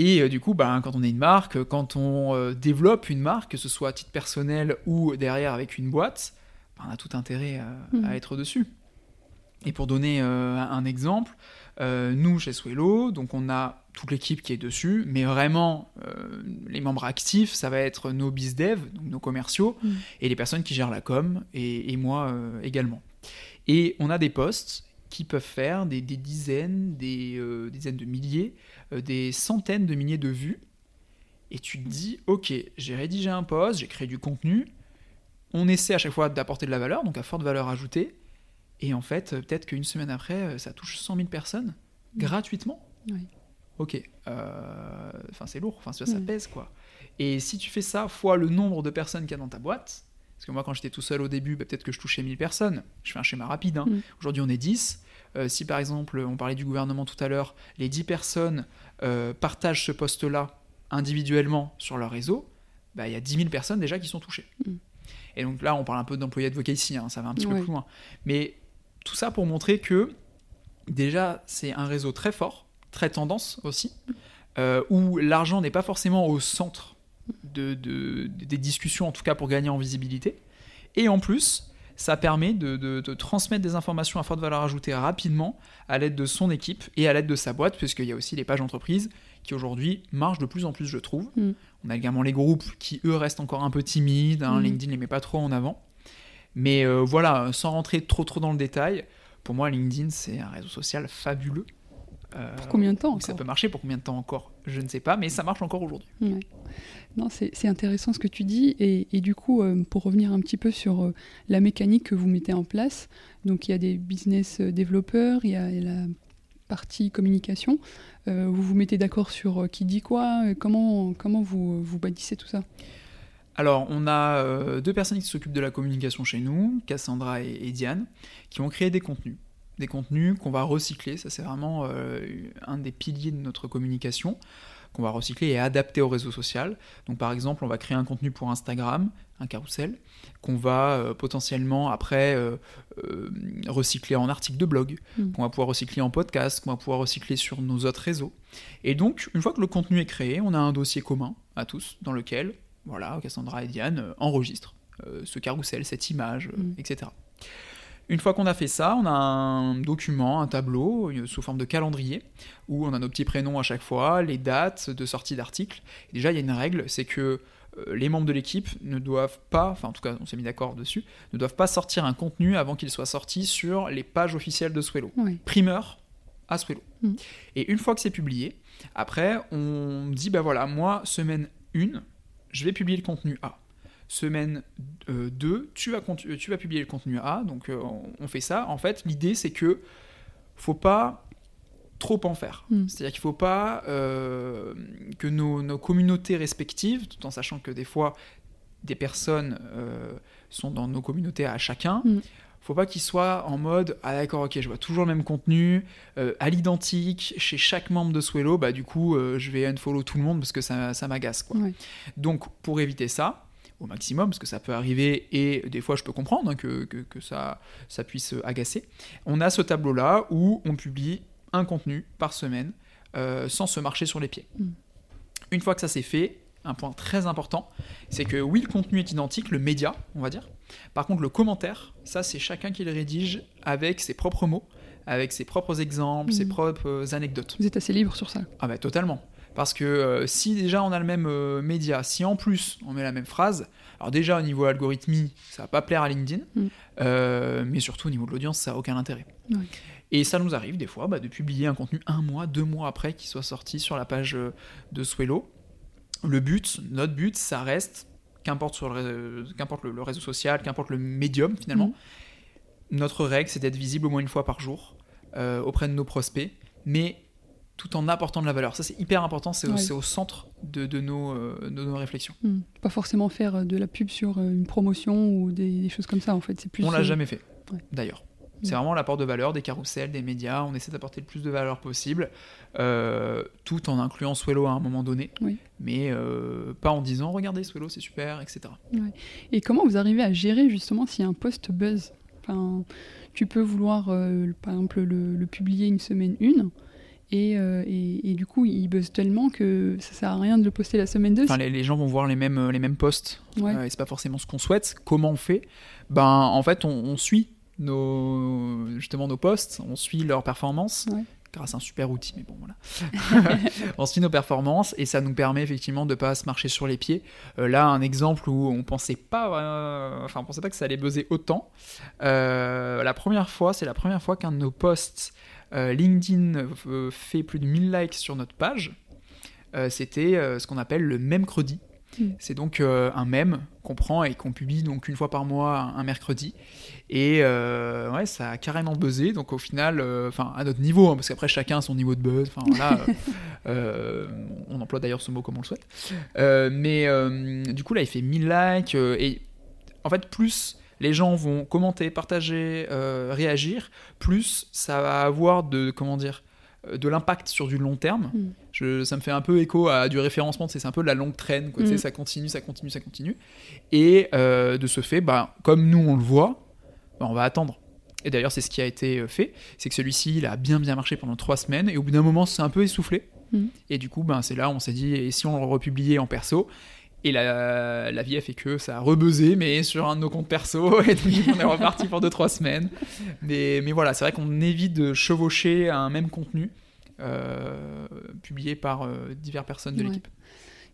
Et euh, du coup, ben, quand on est une marque, euh, quand on euh, développe une marque, que ce soit à titre personnel ou derrière avec une boîte, ben, on a tout intérêt Mhm. à être dessus. Et pour donner un exemple, nous chez Swello, donc on a toute l'équipe qui est dessus, mais vraiment les membres actifs, ça va être nos bizdev, donc nos commerciaux, Mm. et les personnes qui gèrent la com, et, et moi également. Et on a des postes qui peuvent faire des, des dizaines, des euh, dizaines de milliers, des centaines de milliers de vues. Et tu te dis, ok, j'ai rédigé un post, j'ai créé du contenu, on essaie à chaque fois d'apporter de la valeur, donc à forte valeur ajoutée, et en fait, euh, peut-être qu'une semaine après, euh, ça touche 100 000 personnes, gratuitement. Oui. Ok, euh, enfin c'est lourd, enfin ça, ça pèse quoi. Et si tu fais ça fois le nombre de personnes qu'il y a dans ta boîte, parce que moi quand j'étais tout seul au début, bah, peut-être que je touchais 1000 personnes, je fais un schéma rapide, hein. Mm. aujourd'hui on est 10, Euh, si par exemple, on parlait du gouvernement tout à l'heure, les 10 personnes euh, partagent ce poste-là individuellement sur leur réseau, bah, il y a 10 000 personnes déjà qui sont touchées. Mm. Et donc là, on parle un peu d'employé advocat ici, hein, ça va un petit peu plus loin. Mais tout ça pour montrer que déjà, c'est un réseau très fort, très tendance aussi, euh, où l'argent n'est pas forcément au centre de, des discussions, en tout cas pour gagner en visibilité. Et en plus, ça permet de, transmettre des informations à forte valeur ajoutée rapidement à l'aide de son équipe et à l'aide de sa boîte, puisqu'il y a aussi les pages entreprises qui aujourd'hui marchent de plus en plus, je trouve. Mm. On a également les groupes qui, eux, restent encore un peu timides. Hein, mm. LinkedIn ne les met pas trop en avant. Mais euh, voilà, sans rentrer trop trop dans le détail, pour moi, LinkedIn, c'est un réseau social fabuleux. Euh, pour combien de temps encore Ça peut marcher pour combien de temps encore Je ne sais pas, mais ça marche encore aujourd'hui. Non, c'est intéressant ce que tu dis. Et, du coup, euh, pour revenir un petit peu sur la mécanique que vous mettez en place, donc il y a des business développeurs, il y a la partie communication. vous vous mettez d'accord sur qui dit quoi Comment, comment vous, vous bâtissez tout ça? Alors, on a euh, deux personnes qui s'occupent de la communication chez nous, Cassandra et, Diane, qui ont créé des contenus. Des contenus qu'on va recycler, ça c'est vraiment euh, un des piliers de notre communication, qu'on va recycler et adapter au réseau social. Donc par exemple, on va créer un contenu pour Instagram, un carrousel, qu'on va euh, potentiellement après recycler en article de blog, mm. qu'on va pouvoir recycler en podcast, qu'on va pouvoir recycler sur nos autres réseaux. Et donc, une fois que le contenu est créé, on a un dossier commun à tous dans lequel voilà, Cassandra et Diane euh, enregistrent euh, ce carrousel, cette image, euh, mm. etc. Une fois qu'on a fait ça, on a un document, un tableau sous forme de calendrier où on a nos petits prénoms à chaque fois, les dates de sortie d'articles. Déjà, il y a une règle, c'est que les membres de l'équipe ne doivent pas, enfin en tout cas on s'est mis d'accord dessus, ne doivent pas sortir un contenu avant qu'il soit sorti sur les pages officielles de Swello. Primeur à Swello. Mm. Et une fois que c'est publié, après on dit, ben voilà, moi, semaine 1, je vais publier le contenu A. Semaine 2, euh, tu, vas, tu vas publier le contenu A. Donc euh, on fait ça. En fait, l'idée c'est que faut pas trop en faire. Hmm. C'est-à-dire qu'il ne faut pas euh, que nos, communautés respectives, tout en sachant que des fois des personnes sont dans nos communautés à chacun, hmm. faut pas qu'ils soient en mode ah d'accord ok je vois toujours le même contenu à l'identique chez chaque membre de Swello bah du coup je vais unfollow tout le monde parce que ça, ça m'agace quoi. Donc pour éviter ça, au maximum, parce que ça peut arriver et des fois je peux comprendre hein, que, que, ça, ça puisse agacer. On a ce tableau-là où on publie un contenu par semaine euh, sans se marcher sur les pieds. Mm. Une fois que ça c'est fait, un point très important, c'est que oui, le contenu est identique, le média, on va dire. Par contre, le commentaire, ça c'est chacun qui le rédige avec ses propres mots, avec ses propres exemples, ses mm. propres anecdotes. Vous êtes assez libre sur ça Ah bah totalement. Parce que euh, si déjà on a le même euh, média, si en plus on met la même phrase, alors déjà au niveau algorithmie, ça va pas plaire à LinkedIn, mm. euh, mais surtout au niveau de l'audience, ça a aucun intérêt. Et ça nous arrive des fois bah, de publier un contenu un mois, deux mois après qu'il soit sorti sur la page de Swello. Le but, notre but, ça reste, qu'importe le, le, réseau social, qu'importe le médium finalement, mm. notre règle c'est d'être visible au moins une fois par jour auprès de nos prospects, mais tout en apportant de la valeur. Ça, c'est hyper important, c'est au, centre de, nos, euh, nos, réflexions. Hmm. Pas forcément faire euh, de la pub sur euh, une promotion ou des, choses comme ça, en fait. C'est plus, on l'a jamais fait, d'ailleurs. C'est hmm. vraiment l'apport de valeur des carousels, des médias. On essaie d'apporter le plus de valeur possible, tout en incluant Swello à un moment donné, mais pas en disant regardez Swello, c'est super, etc. Et comment vous arrivez à gérer justement s'il y a un post buzz? Enfin, Tu peux vouloir, par exemple, le, le, publier une semaine une, euh, et, et, du coup, il buzz tellement que ça sert à rien de le poster la semaine 2. Enfin, les, gens vont voir les mêmes, euh, les mêmes posts. Euh, et c'est pas forcément ce qu'on souhaite. Comment on fait? Ben, en fait, on, suit nos, justement nos posts, on suit leurs performances. Grâce à un super outil, mais bon voilà. on suit nos performances et ça nous permet effectivement de pas se marcher sur les pieds. là, un exemple où on pensait pas, enfin, on pensait pas que ça allait buzzer autant. la première fois, c'est la première fois qu'un de nos posts euh, LinkedIn euh, fait plus de 1000 likes sur notre page. Euh, c'était ce qu'on appelle le mercredi. Hmm. C'est donc un mème qu'on prend et qu'on publie donc une fois par mois un, mercredi. Et ouais, ça a carrément buzzé. Donc au final, enfin à notre niveau, hein, parce qu'après chacun a son niveau de buzz. Enfin voilà, on emploie d'ailleurs ce mot comme on le souhaite. mais du coup là, il fait 1000 likes et en fait plus les gens vont commenter, partager, euh, réagir, plus ça va avoir de, comment dire, euh, de l'impact sur du long terme. Mm. Je, ça me fait un peu écho à du référencement, c'est un peu de la longue traîne, quoi, tu sais, Mm. ça continue, ça continue, ça continue. Et euh, de ce fait, bah, comme nous on le voit, bah, on va attendre. Et d'ailleurs, c'est ce qui a été fait, c'est que celui-ci, il a bien bien marché pendant trois semaines, et au bout d'un moment, c'est un peu essoufflé. Mm. Et du coup, ben, c'est là où on s'est dit, et si on le republiait en perso Et la, la vie a fait que ça a rebuzzé, mais sur un de nos comptes perso, et donc on est reparti pour 2-3 semaines. Mais, mais voilà, c'est vrai qu'on évite de chevaucher un même contenu euh, publié par euh, diverses personnes de Ouais. l'équipe.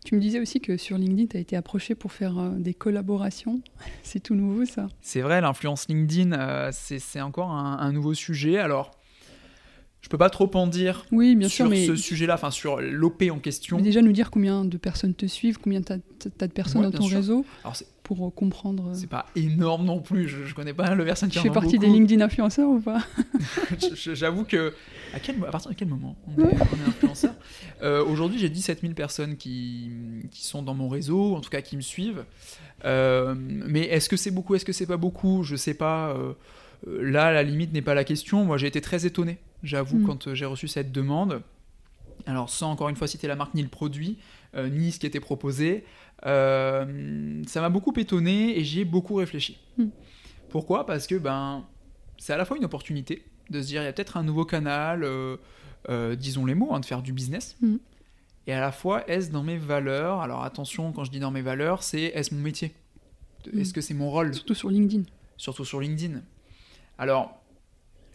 Tu me disais aussi que sur LinkedIn, tu as été approché pour faire euh, des collaborations. C'est tout nouveau ça. C'est vrai, l'influence LinkedIn, euh, c'est c'est encore un, un nouveau sujet. Alors, je peux pas trop en dire Oui, bien sur sûr, mais, ce sujet-là, enfin sur l'OP en question. mais déjà nous dire combien de personnes te suivent, combien tu as, de personnes Ouais, dans ton sûr. réseau Alors, pour euh, comprendre. euh, c'est pas énorme non plus, je, je connais pas le personne qui Tu fais partie des. LinkedIn influenceurs ou pas? J'avoue que. À, quel, à partir de quel moment on est, on est influenceur? Euh, Aujourd'hui, j'ai 17 000 personnes qui, qui sont dans mon réseau, en tout cas qui me suivent. Euh, mais est-ce que c'est beaucoup, est-ce que c'est pas beaucoup? Je sais pas. euh, là, la limite n'est pas la question. Moi, j'ai été très étonné, j'avoue, Mm. quand euh, j'ai reçu cette demande. Alors, sans encore une fois citer la marque ni le produit, euh, ni ce qui était proposé, euh, ça m'a beaucoup étonné et j'y ai beaucoup réfléchi. Mm. Pourquoi? Parce que ben, c'est à la fois une opportunité de se dire il y a peut-être un nouveau canal, euh, disons les mots, hein, de faire du business. Mm. Et à la fois, est-ce dans mes valeurs? Alors attention, quand je dis dans mes valeurs, c'est est-ce mon métier? Est-ce que c'est mon rôle? Surtout sur LinkedIn. surtout sur LinkedIn. Alors,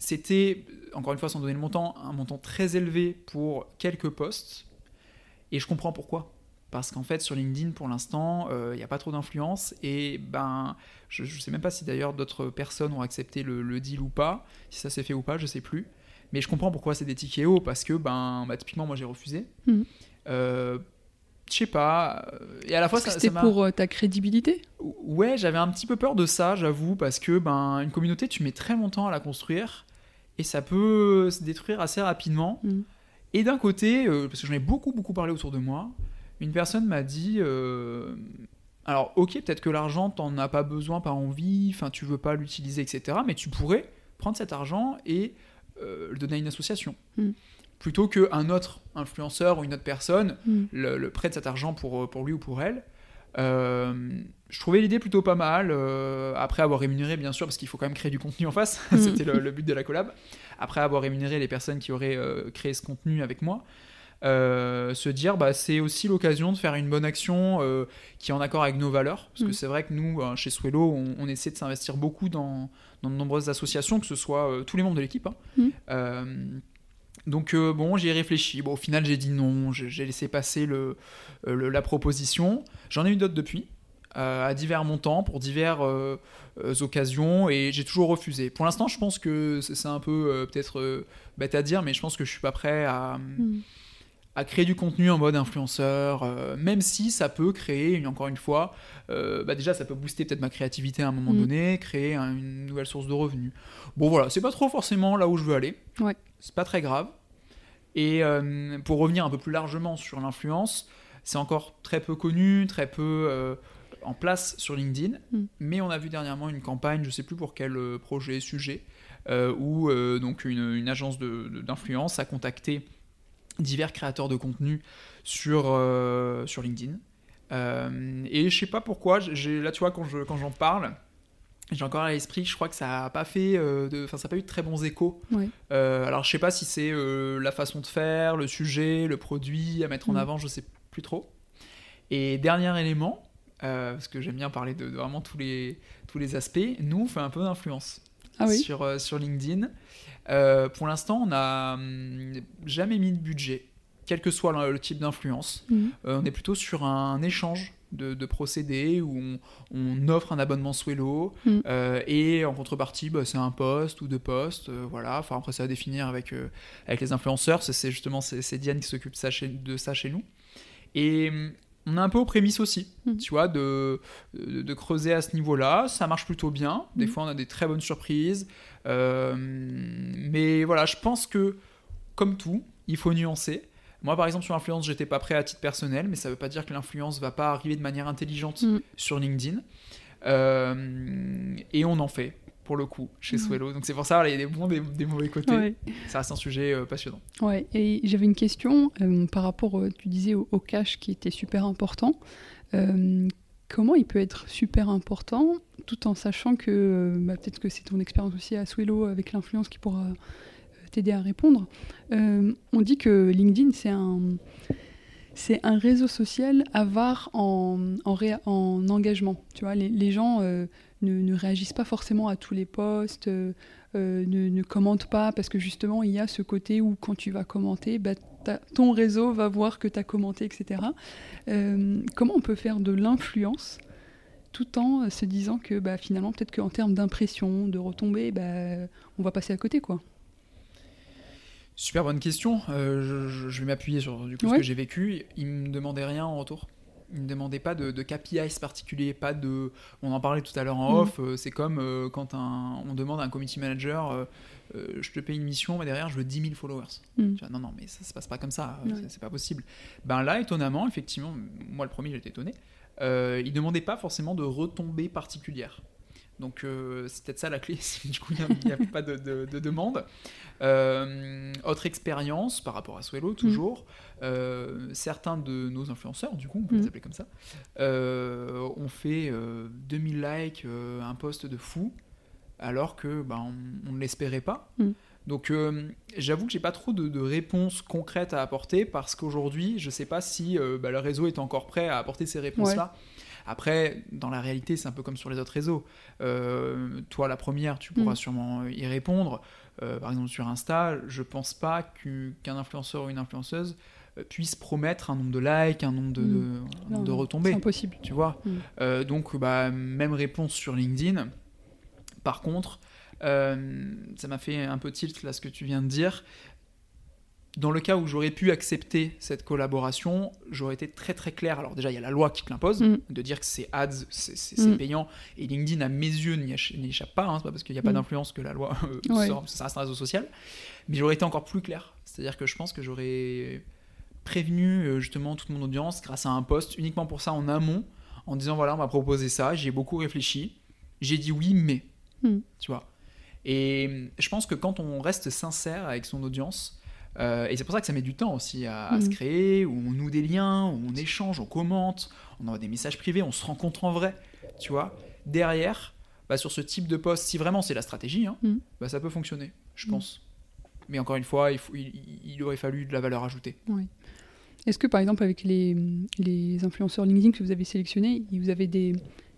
c'était, encore une fois, sans donner le montant, un montant très élevé pour quelques posts. Et je comprends pourquoi. Parce qu'en fait, sur LinkedIn, pour l'instant, il n'y a pas trop d'influence. Et ben, je ne sais même pas si d'ailleurs d'autres personnes ont accepté le, le deal ou pas. Si ça s'est fait ou pas, je sais plus. Mais je comprends pourquoi c'est des tickets hauts. Parce que, ben, bah, typiquement, moi, j'ai refusé. Mhm. Euh, je sais pas. euh, Et à la fois, C'était pour euh, ta crédibilité? Ouais, j'avais un petit peu peur de ça, j'avoue, parce que ben une communauté, tu mets très longtemps à la construire et ça peut se détruire assez rapidement. Mm. Et d'un côté, euh, parce que j'en ai beaucoup beaucoup parlé autour de moi, une personne m'a dit, euh, alors ok, peut-être que l'argent t'en as pas besoin, pas envie, enfin tu veux pas l'utiliser, etc. Mais tu pourrais prendre cet argent et euh, le donner à une association. Mm. Plutôt qu'un autre influenceur ou une autre personne Mm. le, le prête cet argent pour, pour lui ou pour elle. Je trouvais l'idée plutôt pas mal, euh, après avoir rémunéré bien sûr, parce qu'il faut quand même créer du contenu en face, Mhm. c'était le, le but de la collab, après avoir rémunéré les personnes qui auraient euh, créé ce contenu avec moi, euh, se dire bah, c'est aussi l'occasion de faire une bonne action qui est en accord avec nos valeurs, parce que Mhm. c'est vrai que nous, chez Swello, on, on essaie de s'investir beaucoup dans, dans de nombreuses associations, que ce soit tous les membres de l'équipe. hein. Euh, donc euh, bon, j'y ai réfléchi. Bon, au final, j'ai dit non. J'ai laissé passer le, le- la proposition. J'en ai eu d'autres depuis, à divers montants, pour divers euh, euh, occasions, et j'ai toujours refusé. Pour l'instant, je pense que c'est un peu euh, peut-être euh, bête à dire, mais je pense que je suis pas prêt à, Mm. à créer du contenu en mode influenceur, euh, même si ça peut créer, encore une fois, euh, bah déjà ça peut booster peut-être ma créativité à un moment Mm. donné, créer un- une nouvelle source de revenus. Bon voilà, c'est pas trop forcément là où je veux aller. Ouais. C'est pas très grave. Et euh, pour revenir un peu plus largement sur l'influence, c'est encore très peu connu, très peu euh, en place sur LinkedIn. Mm. Mais on a vu dernièrement une campagne, je sais plus pour quel euh, projet, sujet, euh, où euh, donc une, une agence d'influence a contacté divers créateurs de contenu sur, euh, sur LinkedIn. Et je sais pas pourquoi, là tu vois, quand, je, quand j'en parle, j'ai encore à l'esprit, je crois que ça a pas fait, euh, de, enfin ça a pas eu de très bons échos. Euh, alors je sais pas si c'est euh, la façon de faire, le sujet, le produit à mettre en Mm. avant, je sais plus trop. Et dernier élément, euh, parce que j'aime bien parler de, de vraiment tous les, tous les aspects, nous on fait un peu d'influence Ah oui sur, euh, sur LinkedIn. Euh, pour l'instant, on n'a hum, jamais mis de budget, quel que soit le, le type d'influence. Mhm. On est plutôt sur un échange de, de procédés où on, on offre un abonnement Swello Mhm. euh, et en contrepartie, bah, c'est un poste ou deux postes. euh, voilà. Enfin, après, ça à définir avec, euh, avec les influenceurs. C'est- justement c'est Diane qui s'occupe de ça chez- de ça chez nous. Et hum, on est un peu aux prémices aussi, Mhm. tu vois, de, de, de creuser à ce niveau-là. Ça marche plutôt bien. Des Mhm. fois, on a des très bonnes surprises. Euh, mais voilà, je pense que, comme tout, il faut nuancer. Moi, par exemple, sur l'influence, j'étais pas prêt à titre personnel, mais ça veut pas dire que l'influence va pas arriver de manière intelligente Mm. sur LinkedIn. Euh, et on en fait. Pour le coup, chez Swello. Donc c'est pour ça, il y a des bons, des, des mauvais côtés. Ouais. Ça reste un sujet euh, passionnant. Ouais, et j'avais une question euh, par rapport, euh, tu disais, au, au cash qui était super important. Comment il peut être super important tout en sachant que, bah, peut-être que c'est ton expérience aussi à Swello avec l'influence qui pourra t'aider à répondre. On dit que LinkedIn, c'est un, c'est un réseau social avare en, en, en engagement. Tu vois, les, les gens euh, ne, ne réagissent pas forcément à tous les posts, euh, euh, ne, ne commentent pas, parce que justement, il y a ce côté où quand tu vas commenter, bah, ton réseau va voir que tu as commenté, etc. Euh, comment on peut faire de l'influence tout en se disant que bah, finalement, peut-être qu'en termes d'impression, de retombées, bah, on va passer à côté, quoi? Super bonne question. Euh, je, vais m'appuyer sur du coup, ce que j'ai vécu. Il me demandait rien en retour. Il me demandait pas de, de KPIs particuliers, pas de. On en parlait tout à l'heure en Mhm. off. euh, c'est comme euh, quand un- on demande à un community manager, euh, euh, je te paye une mission, mais derrière je veux 10 000 followers. Mhm. Tu vois, non, non, mais ça se passe pas comme ça. Ouais. c'est- pas possible. Ben là, étonnamment, effectivement, moi le premier, j'étais étonné. Il demandait pas forcément de retombées particulières. Donc euh, c'est peut-être ça la clé, si du coup il n'y a, pas de, de- de demande. Euh, autre expérience par rapport à Swello, toujours, euh, certains de nos influenceurs, du coup on peut les Mhm. appeler comme ça, ont fait euh, 2000 likes, un post de fou, alors que bah, on, on ne l'espérait pas. Mhm. Donc j'avoue que j'ai pas trop de, de réponses concrètes à apporter parce qu'aujourd'hui je sais pas si bah, le réseau est encore prêt à apporter ces réponses-là. Après, dans la réalité, c'est un peu comme sur les autres réseaux. Euh, toi, la première, tu pourras Mm. sûrement y répondre. Euh, par exemple, sur Insta, je pense pas qu'u- qu'un influenceur ou une influenceuse euh, puisse promettre un nombre de likes, un nombre de, Mm. de- un nombre de retombées. C'est impossible. Tu vois Mm. Euh, Donc, bah, même réponse sur LinkedIn. Par contre, euh, ça m'a fait un peu tilt là ce que tu viens de dire. Dans le cas où j'aurais pu accepter cette collaboration, j'aurais été très très clair. Alors déjà, il y a la loi qui te l'impose, Mm. de dire que c'est ads, c'est Mm. payant. Et LinkedIn, à mes yeux, n'y échappe pas. hein. C'est pas parce qu'il n'y a pas Mm. d'influence que la loi euh, Ouais. sort, ça reste un réseau social. Mais j'aurais été encore plus clair. C'est-à-dire que je pense que j'aurais prévenu euh, justement toute mon audience grâce à un post uniquement pour ça en amont, en disant voilà, on m'a proposé ça, j'ai beaucoup réfléchi, j'ai dit oui, mais. Tu vois. Et euh, je pense que quand on reste sincère avec son audience, euh, et c'est pour ça que ça met du temps aussi à, à se créer, où on noue des liens, où on échange, on commente, on envoie des messages privés, on se rencontre en vrai, tu vois. Derrière, bah, sur ce type de poste, si vraiment c'est la stratégie, hein, Mhm. bah, ça peut fonctionner, je Mhm. pense. Mais encore une fois, il, faut- il- il aurait fallu de la valeur ajoutée. Oui. Est-ce que par exemple avec les, les influenceurs LinkedIn que vous avez sélectionnés, vous avez des,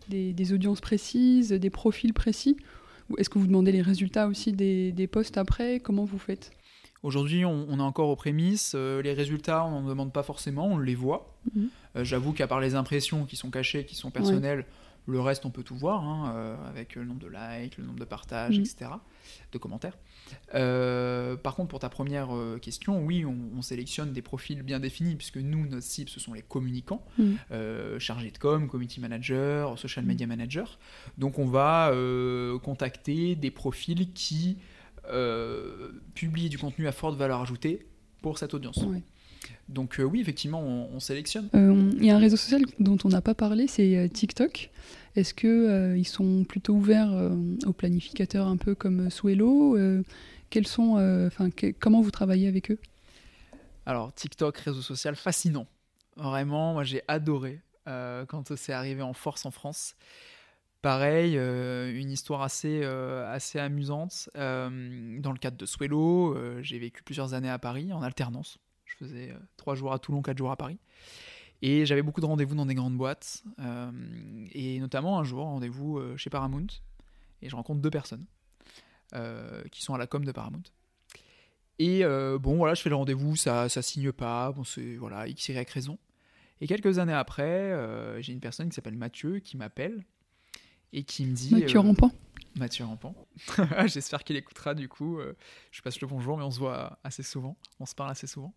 des, des audiences précises, des profils précis? Est-ce que vous demandez les résultats aussi des, des posts après? Comment vous faites? Aujourd'hui, on, on est encore aux prémices. euh, les résultats, on n'en demande pas forcément, on les voit. Mhm. Euh, J'avoue qu'à part les impressions qui sont cachées, qui sont personnelles, le reste, on peut tout voir, hein, euh, avec le nombre de likes, le nombre de partages, Mhm. etc., de commentaires. Euh, par contre, pour ta première question, oui, on, on sélectionne des profils bien définis, puisque nous, notre cible, ce sont les communicants, Mhm. euh, chargés de com, community manager, social media manager. Donc, on va contacter des profils qui euh, publient du contenu à forte valeur ajoutée pour cette audience. Ouais. Donc, euh, oui, effectivement, on, on sélectionne. Euh, Il y a un réseau social dont on n'a pas parlé, c'est TikTok. Est-ce que euh, sont plutôt ouverts aux planificateurs un peu comme Swello Euh, Quels sont, enfin, que- comment vous travaillez avec eux? Alors, TikTok, réseau social fascinant. Vraiment, moi j'ai adoré quand c'est arrivé en force en France. Pareil, euh, une histoire assez, euh, assez amusante. Euh, dans le cadre de Swello, j'ai vécu plusieurs années à Paris en alternance. Je faisais trois jours à Toulon, quatre jours à Paris. Et j'avais beaucoup de rendez-vous dans des grandes boîtes. et notamment un jour, rendez-vous chez Paramount. Et je rencontre deux personnes qui sont à la com de Paramount. Et bon, voilà, je fais le rendez-vous, ça, ça signe pas, bon, c'est voilà, X, Y raison. Et quelques années après, j'ai une personne qui s'appelle Mathieu qui m'appelle et qui me dit. Mathieu euh, Rampant Mathieu Rampant. J'espère qu'il écoutera du coup. euh, je passe le bonjour, mais on se voit assez souvent. On se parle assez souvent.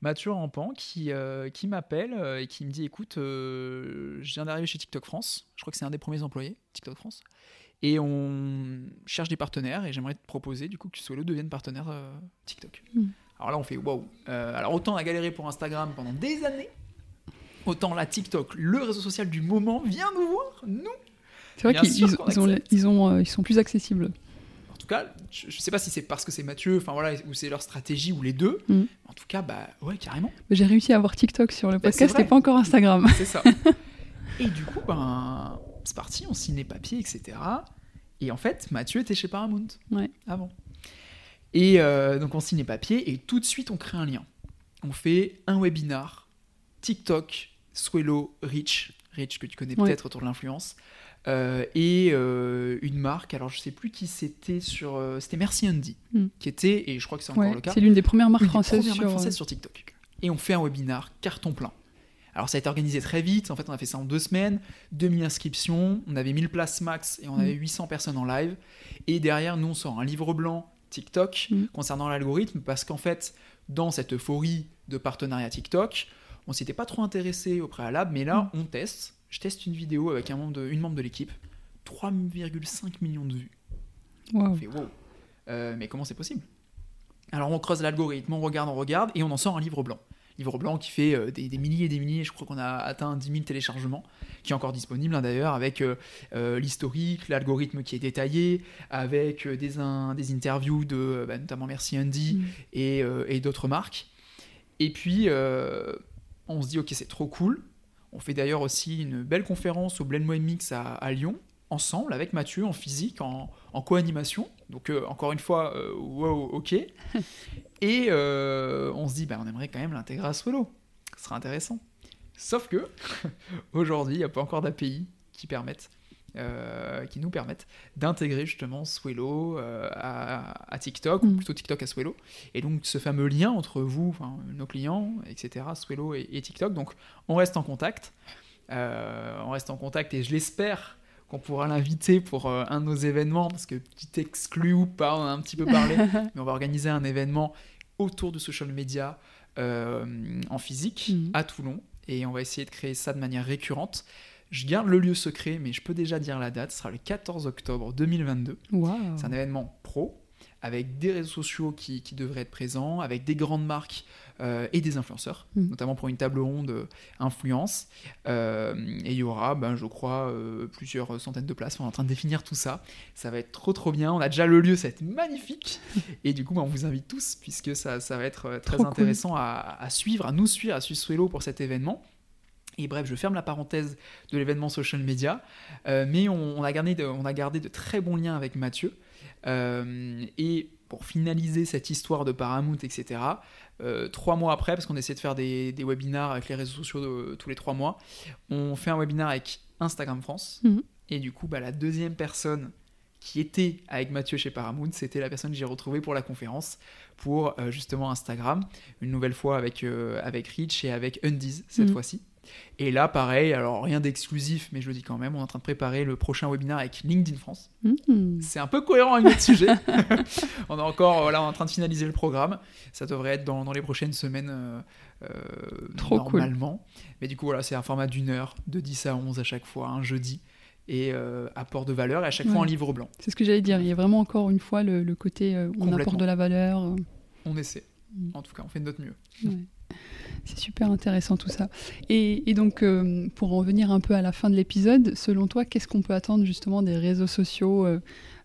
Mathieu Rampant qui, euh, qui m'appelle et qui me dit écoute, euh, je viens d'arriver chez TikTok France. Je crois que c'est un des premiers employés, TikTok France. Et on cherche des partenaires et j'aimerais te proposer du coup que Swallow devienne partenaire euh, TikTok. Mm. Alors là, on fait waouh. Alors autant on a galéré pour Instagram pendant des années, autant là, TikTok, le réseau social du moment, vient nous voir, nous C'est vrai qu'ils sûr ils- qu'on ils ont- accepte. ils ont, euh, ils sont plus accessibles. En tout cas, je, je sais pas si c'est parce que c'est Mathieu, enfin voilà, ou c'est leur stratégie, ou les deux. Mhm. En tout cas, bah ouais, carrément. J'ai réussi à avoir TikTok sur le Bah, podcast et pas encore Instagram. C'est ça. et du coup, ben, c'est parti, on signe les papiers, etc. Et en fait, Mathieu était chez Paramount Ouais. avant. Et euh, donc, on signe les papiers et tout de suite, on crée un lien. On fait un webinar, TikTok, Swello, Rich, Rich que tu connais Ouais. peut-être autour de l'influence, euh, et euh, une marque, alors je sais plus qui c'était sur. euh, c'était Merci Andy, Mm. qui était, et je crois que c'est encore Ouais, le cas, c'est l'une des premières marques françaises premières sur. marques françaises sur TikTok. Et on fait un webinar carton plein. Alors ça a été organisé très vite, en fait on a fait ça en deux semaines, 2000 inscriptions, on avait 1000 places max et on avait Mm. 800 personnes en live. Et derrière nous on sort un livre blanc TikTok Mm. concernant l'algorithme parce qu'en fait dans cette euphorie de partenariat TikTok, on s'était pas trop intéressé au préalable, mais là on teste. Je teste une vidéo avec un membre de, une membre de l'équipe, 3,5 millions de vues. On fait wow. Euh, mais comment c'est possible? Alors on creuse l'algorithme, on regarde, on regarde, et on en sort un livre blanc. Livre blanc qui fait euh, des, des milliers et des milliers, je crois qu'on a atteint 10 000 téléchargements, qui est encore disponible hein, d'ailleurs, avec euh, l'historique, l'algorithme qui est détaillé, avec des, in- des interviews de bah, notamment Merci Andy Mm. et, et d'autres marques. Et puis on se dit ok c'est trop cool. On fait d'ailleurs aussi une belle conférence au Blend Mix à, à Lyon, ensemble avec Mathieu en physique, en, en co-animation. Donc euh, encore une fois, euh, wow, ok. Et euh, on se dit, bah, on aimerait quand même l'intégrer à Swello. Ce sera intéressant. Sauf que aujourd'hui, il n'y a pas encore d'API qui permettent, euh, qui nous permettent d'intégrer justement Swello euh, à, à TikTok, ou Mm. plutôt TikTok à Swello. Et donc ce fameux lien entre vous, nos clients, etc., Swello et, et TikTok. Donc on reste en contact. Euh, on reste en contact et je l'espère qu'on pourra l'inviter pour un de nos événements, parce que petit exclu ou pas, on a un petit peu parlé, mais on va organiser un événement autour de social media en physique Mhm. à Toulon, et on va essayer de créer ça de manière récurrente. Je garde le lieu secret, mais je peux déjà dire la date, ce sera le 14 octobre 2022. Waouh. C'est un événement pro, avec des réseaux sociaux qui, qui devraient être présents, avec des grandes marques euh, et des influenceurs, Mhm. notamment pour une table ronde euh, influence. Euh, et il y aura, ben, je crois, euh, plusieurs centaines de places. On est en train de définir tout ça. Ça va être trop trop bien. On a déjà le lieu, ça va être magnifique. Et du coup, ben, on vous invite tous, puisque ça, ça va être très Trop cool. intéressant à, à suivre, à nous suivre, à suivre Swello pour cet événement. Et bref, je ferme la parenthèse de l'événement social media, Euh, mais on, on a gardé de, on a gardé de très bons liens avec Mathieu. Euh, et pour finaliser cette histoire de Paramount, etc., euh, trois mois après, parce qu'on essaie de faire des, des webinars avec les réseaux sociaux de- tous les trois mois, on fait un webinar avec Instagram France. Mhm. Et du coup, bah, la deuxième personne qui était avec Mathieu chez Paramount, c'était la personne que j'ai retrouvée pour la conférence, pour euh, justement Instagram, une nouvelle fois avec, euh, avec Rich et avec Undies cette Mhm. fois-ci. Et là, pareil, alors rien d'exclusif, mais je le dis quand même, on est en train de préparer le prochain webinaire avec LinkedIn France. Mhm. C'est un peu cohérent avec notre sujet. on est encore voilà, on est en train de finaliser le programme. Ça devrait être dans, dans les prochaines semaines euh, euh, cool. normalement. Mais du coup, voilà, c'est un format d'une heure, de 10 à 11 à chaque fois, un jeudi. Et euh, apport de valeur, et à chaque fois un livre blanc. C'est ce que j'allais dire. Il y a vraiment encore une fois le, le côté euh, on apporte de la valeur. On essaie. Mm. En tout cas, on fait de notre mieux. ouais. C'est super intéressant tout ça. Et, donc, euh, pour en venir un peu à la fin de l'épisode, selon toi, qu'est-ce qu'on peut attendre justement des réseaux sociaux euh,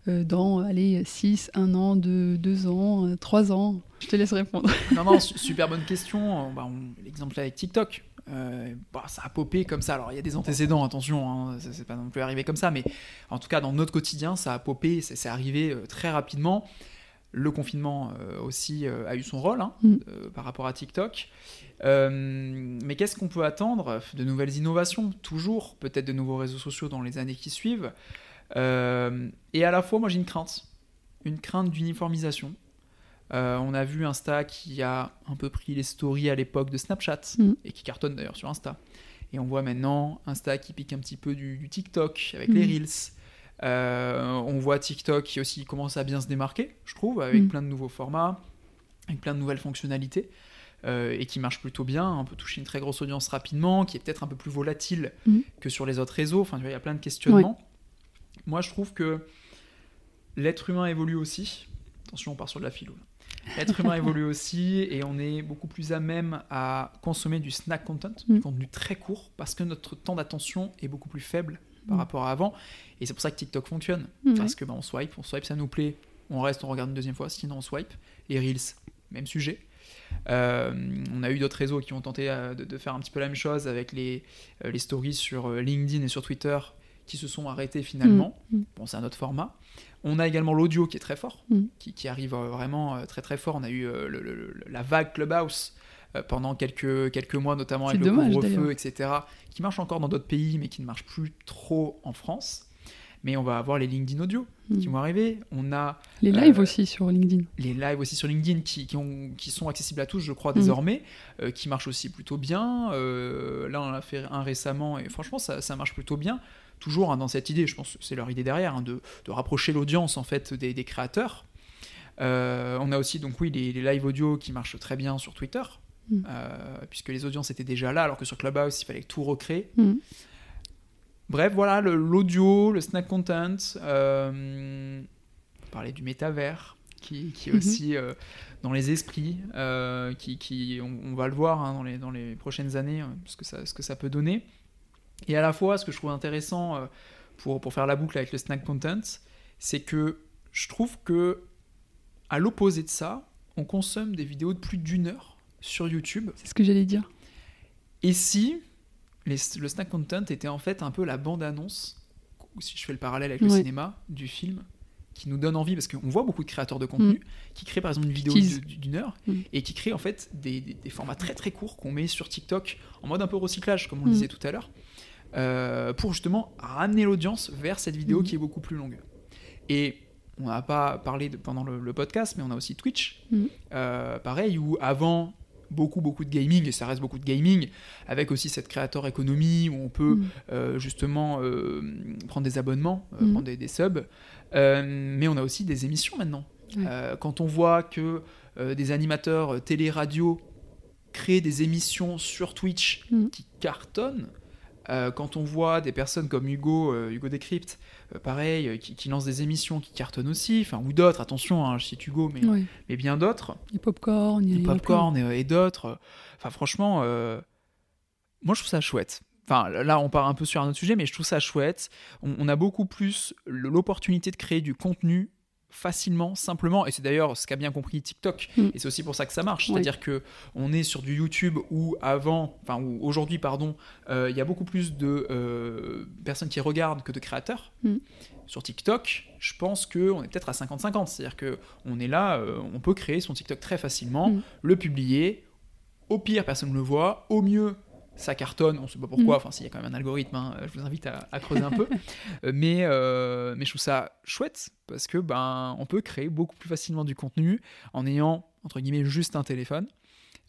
euh, dans, allez, 6, 1 an, 2, 2 ans, 3 ans? Je te laisse répondre. non, non, su- super bonne question. Bah, L'exemple avec TikTok. Bah, ça a popé comme ça. Alors, il y a des antécédents, attention, hein, c'est pas non plus arrivé comme ça, mais en tout cas, dans notre quotidien, ça a popé, c'est arrivé très rapidement. Le confinement euh, aussi euh, a eu son rôle hein, Mm. euh, par rapport à TikTok. Mais qu'est-ce qu'on peut attendre De nouvelles innovations, toujours, peut-être de nouveaux réseaux sociaux dans les années qui suivent. Et à la fois, moi j'ai une crainte, une crainte d'uniformisation. On a vu Insta qui a un peu pris les stories à l'époque de Snapchat Mhm. et qui cartonne d'ailleurs sur Insta. Et on voit maintenant Insta qui pique un petit peu du, du TikTok avec Mhm. les Reels. Euh, on voit TikTok qui aussi commence à bien se démarquer, je trouve, avec Mhm. plein de nouveaux formats, avec plein de nouvelles fonctionnalités. euh, et qui marche plutôt bien. On peut toucher une très grosse audience rapidement, qui est peut-être un peu plus volatile Mhm. que sur les autres réseaux. Enfin, il y a plein de questionnements. Moi, je trouve que l'être humain évolue aussi. Attention, on part sur de la philo. L'être humain évolue aussi et on est beaucoup plus à même à consommer du snack content, Mm. du contenu très court, parce que notre temps d'attention est beaucoup plus faible par Mm. rapport à avant. Et c'est pour ça que TikTok fonctionne. Mm, Parce que bah, on swipe, on swipe, ça nous plaît, on reste, on regarde une deuxième fois, sinon on swipe. Les Reels, même sujet. Euh, on a eu d'autres réseaux qui ont tenté euh, de, de faire un petit peu la même chose avec les, euh, les stories sur LinkedIn et sur Twitter qui se sont arrêtés finalement. Mm. Bon, c'est un autre format. On a également l'audio qui est très fort, qui, qui arrive vraiment très très fort. On a eu le- le- le- la vague Clubhouse pendant quelques, quelques mois, notamment avec C'est le dommage, couvre-feu, etc., qui marche encore dans d'autres pays, mais qui ne marche plus trop en France. Mais on va avoir les LinkedIn audio qui vont arriver. On a Les lives Euh, aussi sur LinkedIn. les lives aussi sur LinkedIn qui, qui ont- qui sont accessibles à tous, je crois, Mhm. désormais, euh, qui marchent aussi plutôt bien. Euh, là, on en a fait un récemment et franchement, ça, ça marche plutôt bien. Toujours hein, dans cette idée, je pense que c'est leur idée derrière, hein, de, de rapprocher l'audience en fait des, des créateurs. Euh, on a aussi donc oui les, les live audio qui marchent très bien sur Twitter, Mhm. euh, puisque les audiences étaient déjà là, alors que sur Clubhouse il fallait tout recréer. Mm. Bref, voilà, l'audio, le, snack content, euh, on parlait du métavers, qui, qui est Mhm. aussi euh, dans les esprits, euh, qui, qui- on, on va le voir hein, dans, les, dans les prochaines années, euh, ce, que ça, ce que ça peut donner. Et à la fois, ce que je trouve intéressant euh, pour, pour faire la boucle avec le snack content, c'est que je trouve que, à l'opposé de ça, on consomme des vidéos de plus d'une heure sur YouTube. C'est ce que j'allais dire. Et si les- le snack content était en fait un peu la bande-annonce, ou si je fais le parallèle avec le Ouais. cinéma, du film, qui nous donne envie, parce qu'on voit beaucoup de créateurs de contenu qui créent par exemple une vidéo d'une heure Mm. et qui créent en fait des, des- des formats très très courts qu'on met sur TikTok en mode un peu recyclage, comme on Mm. le disait tout à l'heure, euh, pour justement ramener l'audience vers cette vidéo Mm. qui est beaucoup plus longue. Et on n'a pas parlé de- pendant le, le podcast, mais on a aussi Twitch, Mm. euh, pareil, où avant beaucoup beaucoup de gaming, et ça reste beaucoup de gaming, avec aussi cette créateur économie où on peut Mm. euh, justement euh, prendre des abonnements, euh, Mhm. prendre des, des subs, mais on a aussi des émissions maintenant. Quand on voit que des animateurs télé-radio créent des émissions sur Twitch Mhm. qui cartonnent, euh, quand on voit des personnes comme Hugo, euh, Hugo Décrypte, euh, pareil, qui, qui lancent des émissions qui cartonnent aussi, enfin ou d'autres, attention, hein, je cite Hugo, mais, Ouais. mais bien d'autres, Il y a Popcorn, a popcorn et, et d'autres. Enfin, franchement, moi je trouve ça chouette. Enfin, là, on part un peu sur un autre sujet, mais je trouve ça chouette. On, on a beaucoup plus l'opportunité de créer du contenu facilement, simplement, et c'est d'ailleurs ce qu'a bien compris TikTok, Mm. et c'est aussi pour ça que ça marche. C'est-à-dire que on est sur du YouTube où avant, enfin où aujourd'hui, pardon, euh, il y a beaucoup plus de euh, personnes qui regardent que de créateurs. Mm. Sur TikTok, je pense que on est peut-être à 50-50, c'est-à-dire que on est là, euh, on peut créer son TikTok très facilement, Mm. le publier. Au pire, personne ne le voit. Au mieux, ça cartonne. On ne sait pas pourquoi. Mm. Enfin, s'il y a quand même un algorithme, hein, je vous invite à, à creuser un peu. Euh, mais, euh, mais je trouve ça chouette parce que ben, on peut créer beaucoup plus facilement du contenu en ayant entre guillemets juste un téléphone.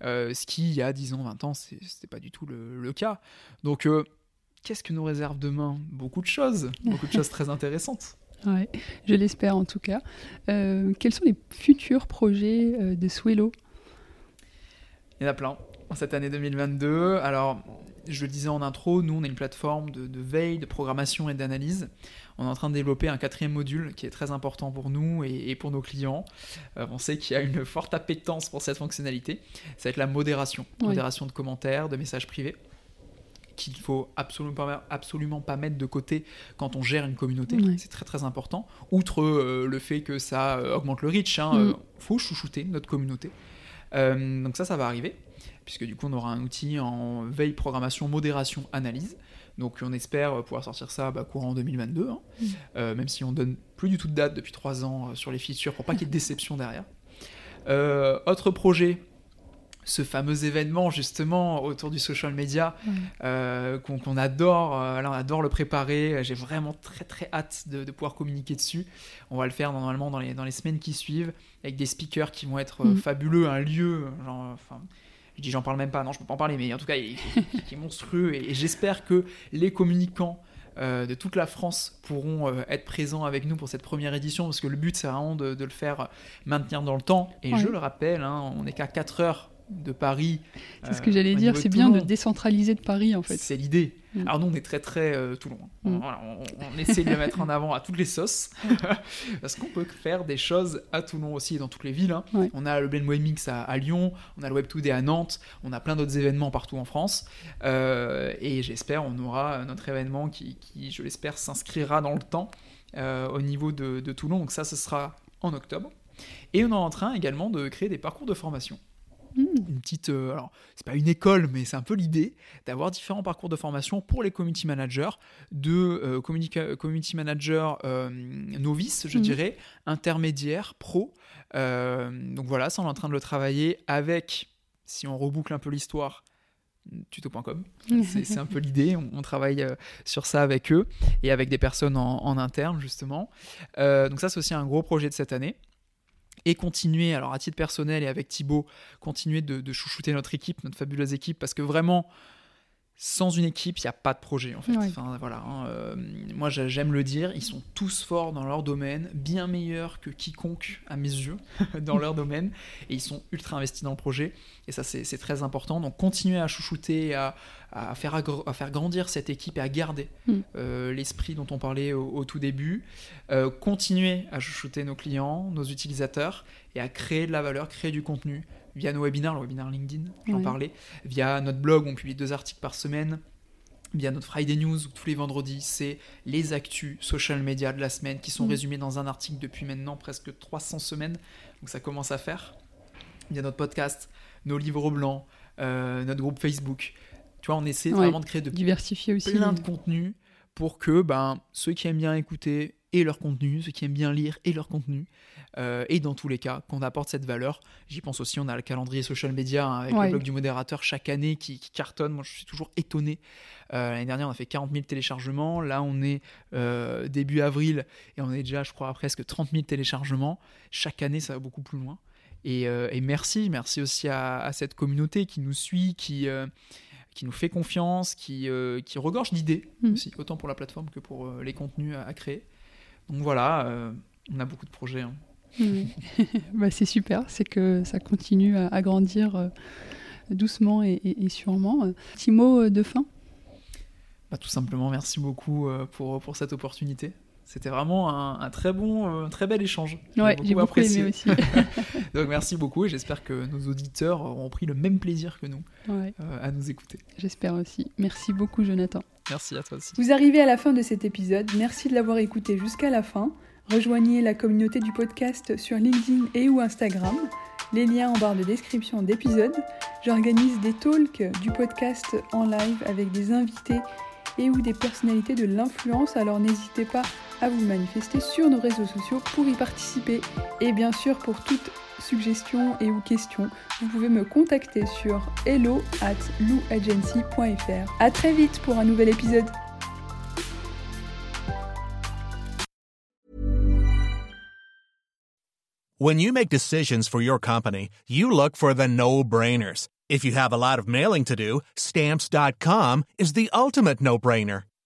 Euh, ce qui, il y a 10 ans, 20 ans, c'était pas du tout le, le cas. Donc, euh, qu'est-ce que nous réserve demain? Beaucoup de choses, beaucoup de choses très intéressantes. Ouais, je l'espère en tout cas. Euh, quels sont les futurs projets euh, de Swello? Il y en a plein en cette année 2022. Alors, je le disais en intro, nous, on est une plateforme de, de veille, de programmation et d'analyse. On est en train de développer un quatrième module qui est très important pour nous et, et pour nos clients. Euh, on sait qu'il y a une forte appétence pour cette fonctionnalité. Ça va être la modération. Oui. Modération de commentaires, de messages privés qu'il faut absolument pas, absolument pas mettre de côté quand on gère une communauté. C'est très très important. Outre euh, le fait que ça euh, augmente le reach, hein, Mm. euh, faut chouchouter notre communauté. Donc ça, ça va arriver, puisque du coup, on aura un outil en veille, programmation, modération, analyse. Donc on espère pouvoir sortir ça bah, courant 2022, hein. Mm. Euh, même si on donne plus du tout de date depuis trois ans euh, sur les features pour pas qu'il y ait de déception derrière. Euh, autre projet, ce fameux événement justement autour du social media euh, qu'on adore, là on adore le préparer, j'ai vraiment très très hâte de, de pouvoir communiquer dessus. On va le faire normalement dans les, dans les semaines qui suivent avec des speakers qui vont être Mm. fabuleux, un lieu, genre, je dis j'en parle même pas, non je peux pas en parler, mais en tout cas il, est- monstrueux et, et j'espère que les communicants euh, de toute la France pourront euh, être présents avec nous pour cette première édition parce que le but c'est vraiment de, de le faire maintenir dans le temps et Ouais. je le rappelle, hein, on n'est qu'à 4 heures de Paris. C'est ce euh, que j'allais dire, c'est bien de décentraliser de Paris en fait. C'est l'idée. Mm. Alors nous, on est très très euh, Toulon. Hein. Mm. on, essaie de le mettre en avant à toutes les sauces, parce qu'on peut faire des choses à Toulon aussi et dans toutes les villes. Hein. On a le Blend Mix à, Lyon, on a le Web 2D à Nantes, on a plein d'autres événements partout en France. Euh, et j'espère on aura notre événement qui, je l'espère, s'inscrira dans le temps au niveau de, de Toulon. Donc ça, ce sera en octobre. Et on est en train également de créer des parcours de formation. Une petite, euh, alors c'est pas une école, mais c'est un peu l'idée d'avoir différents parcours de formation pour les community managers, de euh, community, manager euh, novice, je hmm. dirais, intermédiaire, pro. donc voilà, ça on est en train de le travailler avec, si on reboucle un peu l'histoire, tuto.com. C'est un peu l'idée. On, travaille sur ça avec eux et avec des personnes en, en interne, justement. donc, ça, c'est aussi un gros projet de cette année et continuer, alors à titre personnel et avec Thibaut, continuer de, de, chouchouter notre équipe, notre fabuleuse équipe, parce que vraiment, sans une équipe, il n'y a pas de projet en fait. Enfin, voilà, hein, euh, moi j'aime le dire, ils sont tous forts dans leur domaine, bien meilleurs que quiconque à mes yeux dans leur domaine, et ils sont ultra investis dans le projet, et ça c'est très important. Donc continuer à chouchouter, à, à, faire, à faire grandir cette équipe et à garder mm. euh, l'esprit dont on parlait au, tout début, euh, continuer à chouchouter nos clients, nos utilisateurs, et à créer de la valeur, créer du contenu via nos webinaires, le webinaire LinkedIn, j'en parlais, via notre blog, on publie deux articles par semaine, via notre Friday News, où tous les vendredis, c'est les actus social media de la semaine qui sont mm. résumés dans un article depuis maintenant presque 300 semaines, donc ça commence à faire. Via notre podcast, nos livres blancs, euh, notre groupe Facebook. Tu vois, on essaie vraiment de créer de diversifier aussi plein de contenus pour que ben, ceux qui aiment bien écouter et leur contenu, ceux qui aiment bien lire et leur contenu, euh, et dans tous les cas, qu'on apporte cette valeur. J'y pense aussi, on a le calendrier social media hein, avec le blog du modérateur chaque année qui, cartonne. Moi, je suis toujours étonné. Euh, l'année dernière, on a fait 40 000 téléchargements. Là, on est euh, début avril et on est déjà, je crois, à presque 30 000 téléchargements. Chaque année, ça va beaucoup plus loin. Et, merci, merci aussi à, cette communauté qui nous suit, qui qui nous fait confiance, qui, qui regorge d'idées mm. aussi, autant pour la plateforme que pour les contenus à, créer. Donc voilà, on a beaucoup de projets. Hein. bah, c'est super, c'est que ça continue à, grandir euh, doucement et, sûrement. Petit mot euh, de fin? Bah, Tout simplement, merci beaucoup euh, pour, pour cette opportunité. C'était vraiment un, très bon, un très bel échange. Ouais, j'ai beaucoup, apprécié. aimé aussi. Donc merci beaucoup et j'espère que nos auditeurs auront pris le même plaisir que nous à nous écouter. J'espère aussi. Merci beaucoup Jonathan. Merci à toi aussi. Vous arrivez à la fin de cet épisode. Merci de l'avoir écouté jusqu'à la fin. Rejoignez la communauté du podcast sur LinkedIn et ou Instagram. Les liens en barre de description d'épisode. J'organise des talks du podcast en live avec des invités et ou des personnalités de l'influence, alors n'hésitez pas à vous manifester sur nos réseaux sociaux pour y participer. Et bien sûr, pour toute suggestion et ou questions, vous pouvez me contacter sur hello at louagency.fr. A très vite pour un nouvel épisode. When you make decisions for your company, you look for the no-brainers. If you have a lot of mailing to do, stamps.com is the ultimate no-brainer.